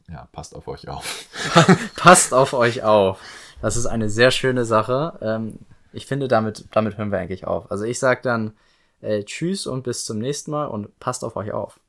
ja, passt auf euch auf. Passt auf euch auf. Das ist eine sehr schöne Sache. Ähm, ich finde, damit, damit hören wir eigentlich auf. Also ich sag dann äh, Tschüss und bis zum nächsten Mal und passt auf euch auf.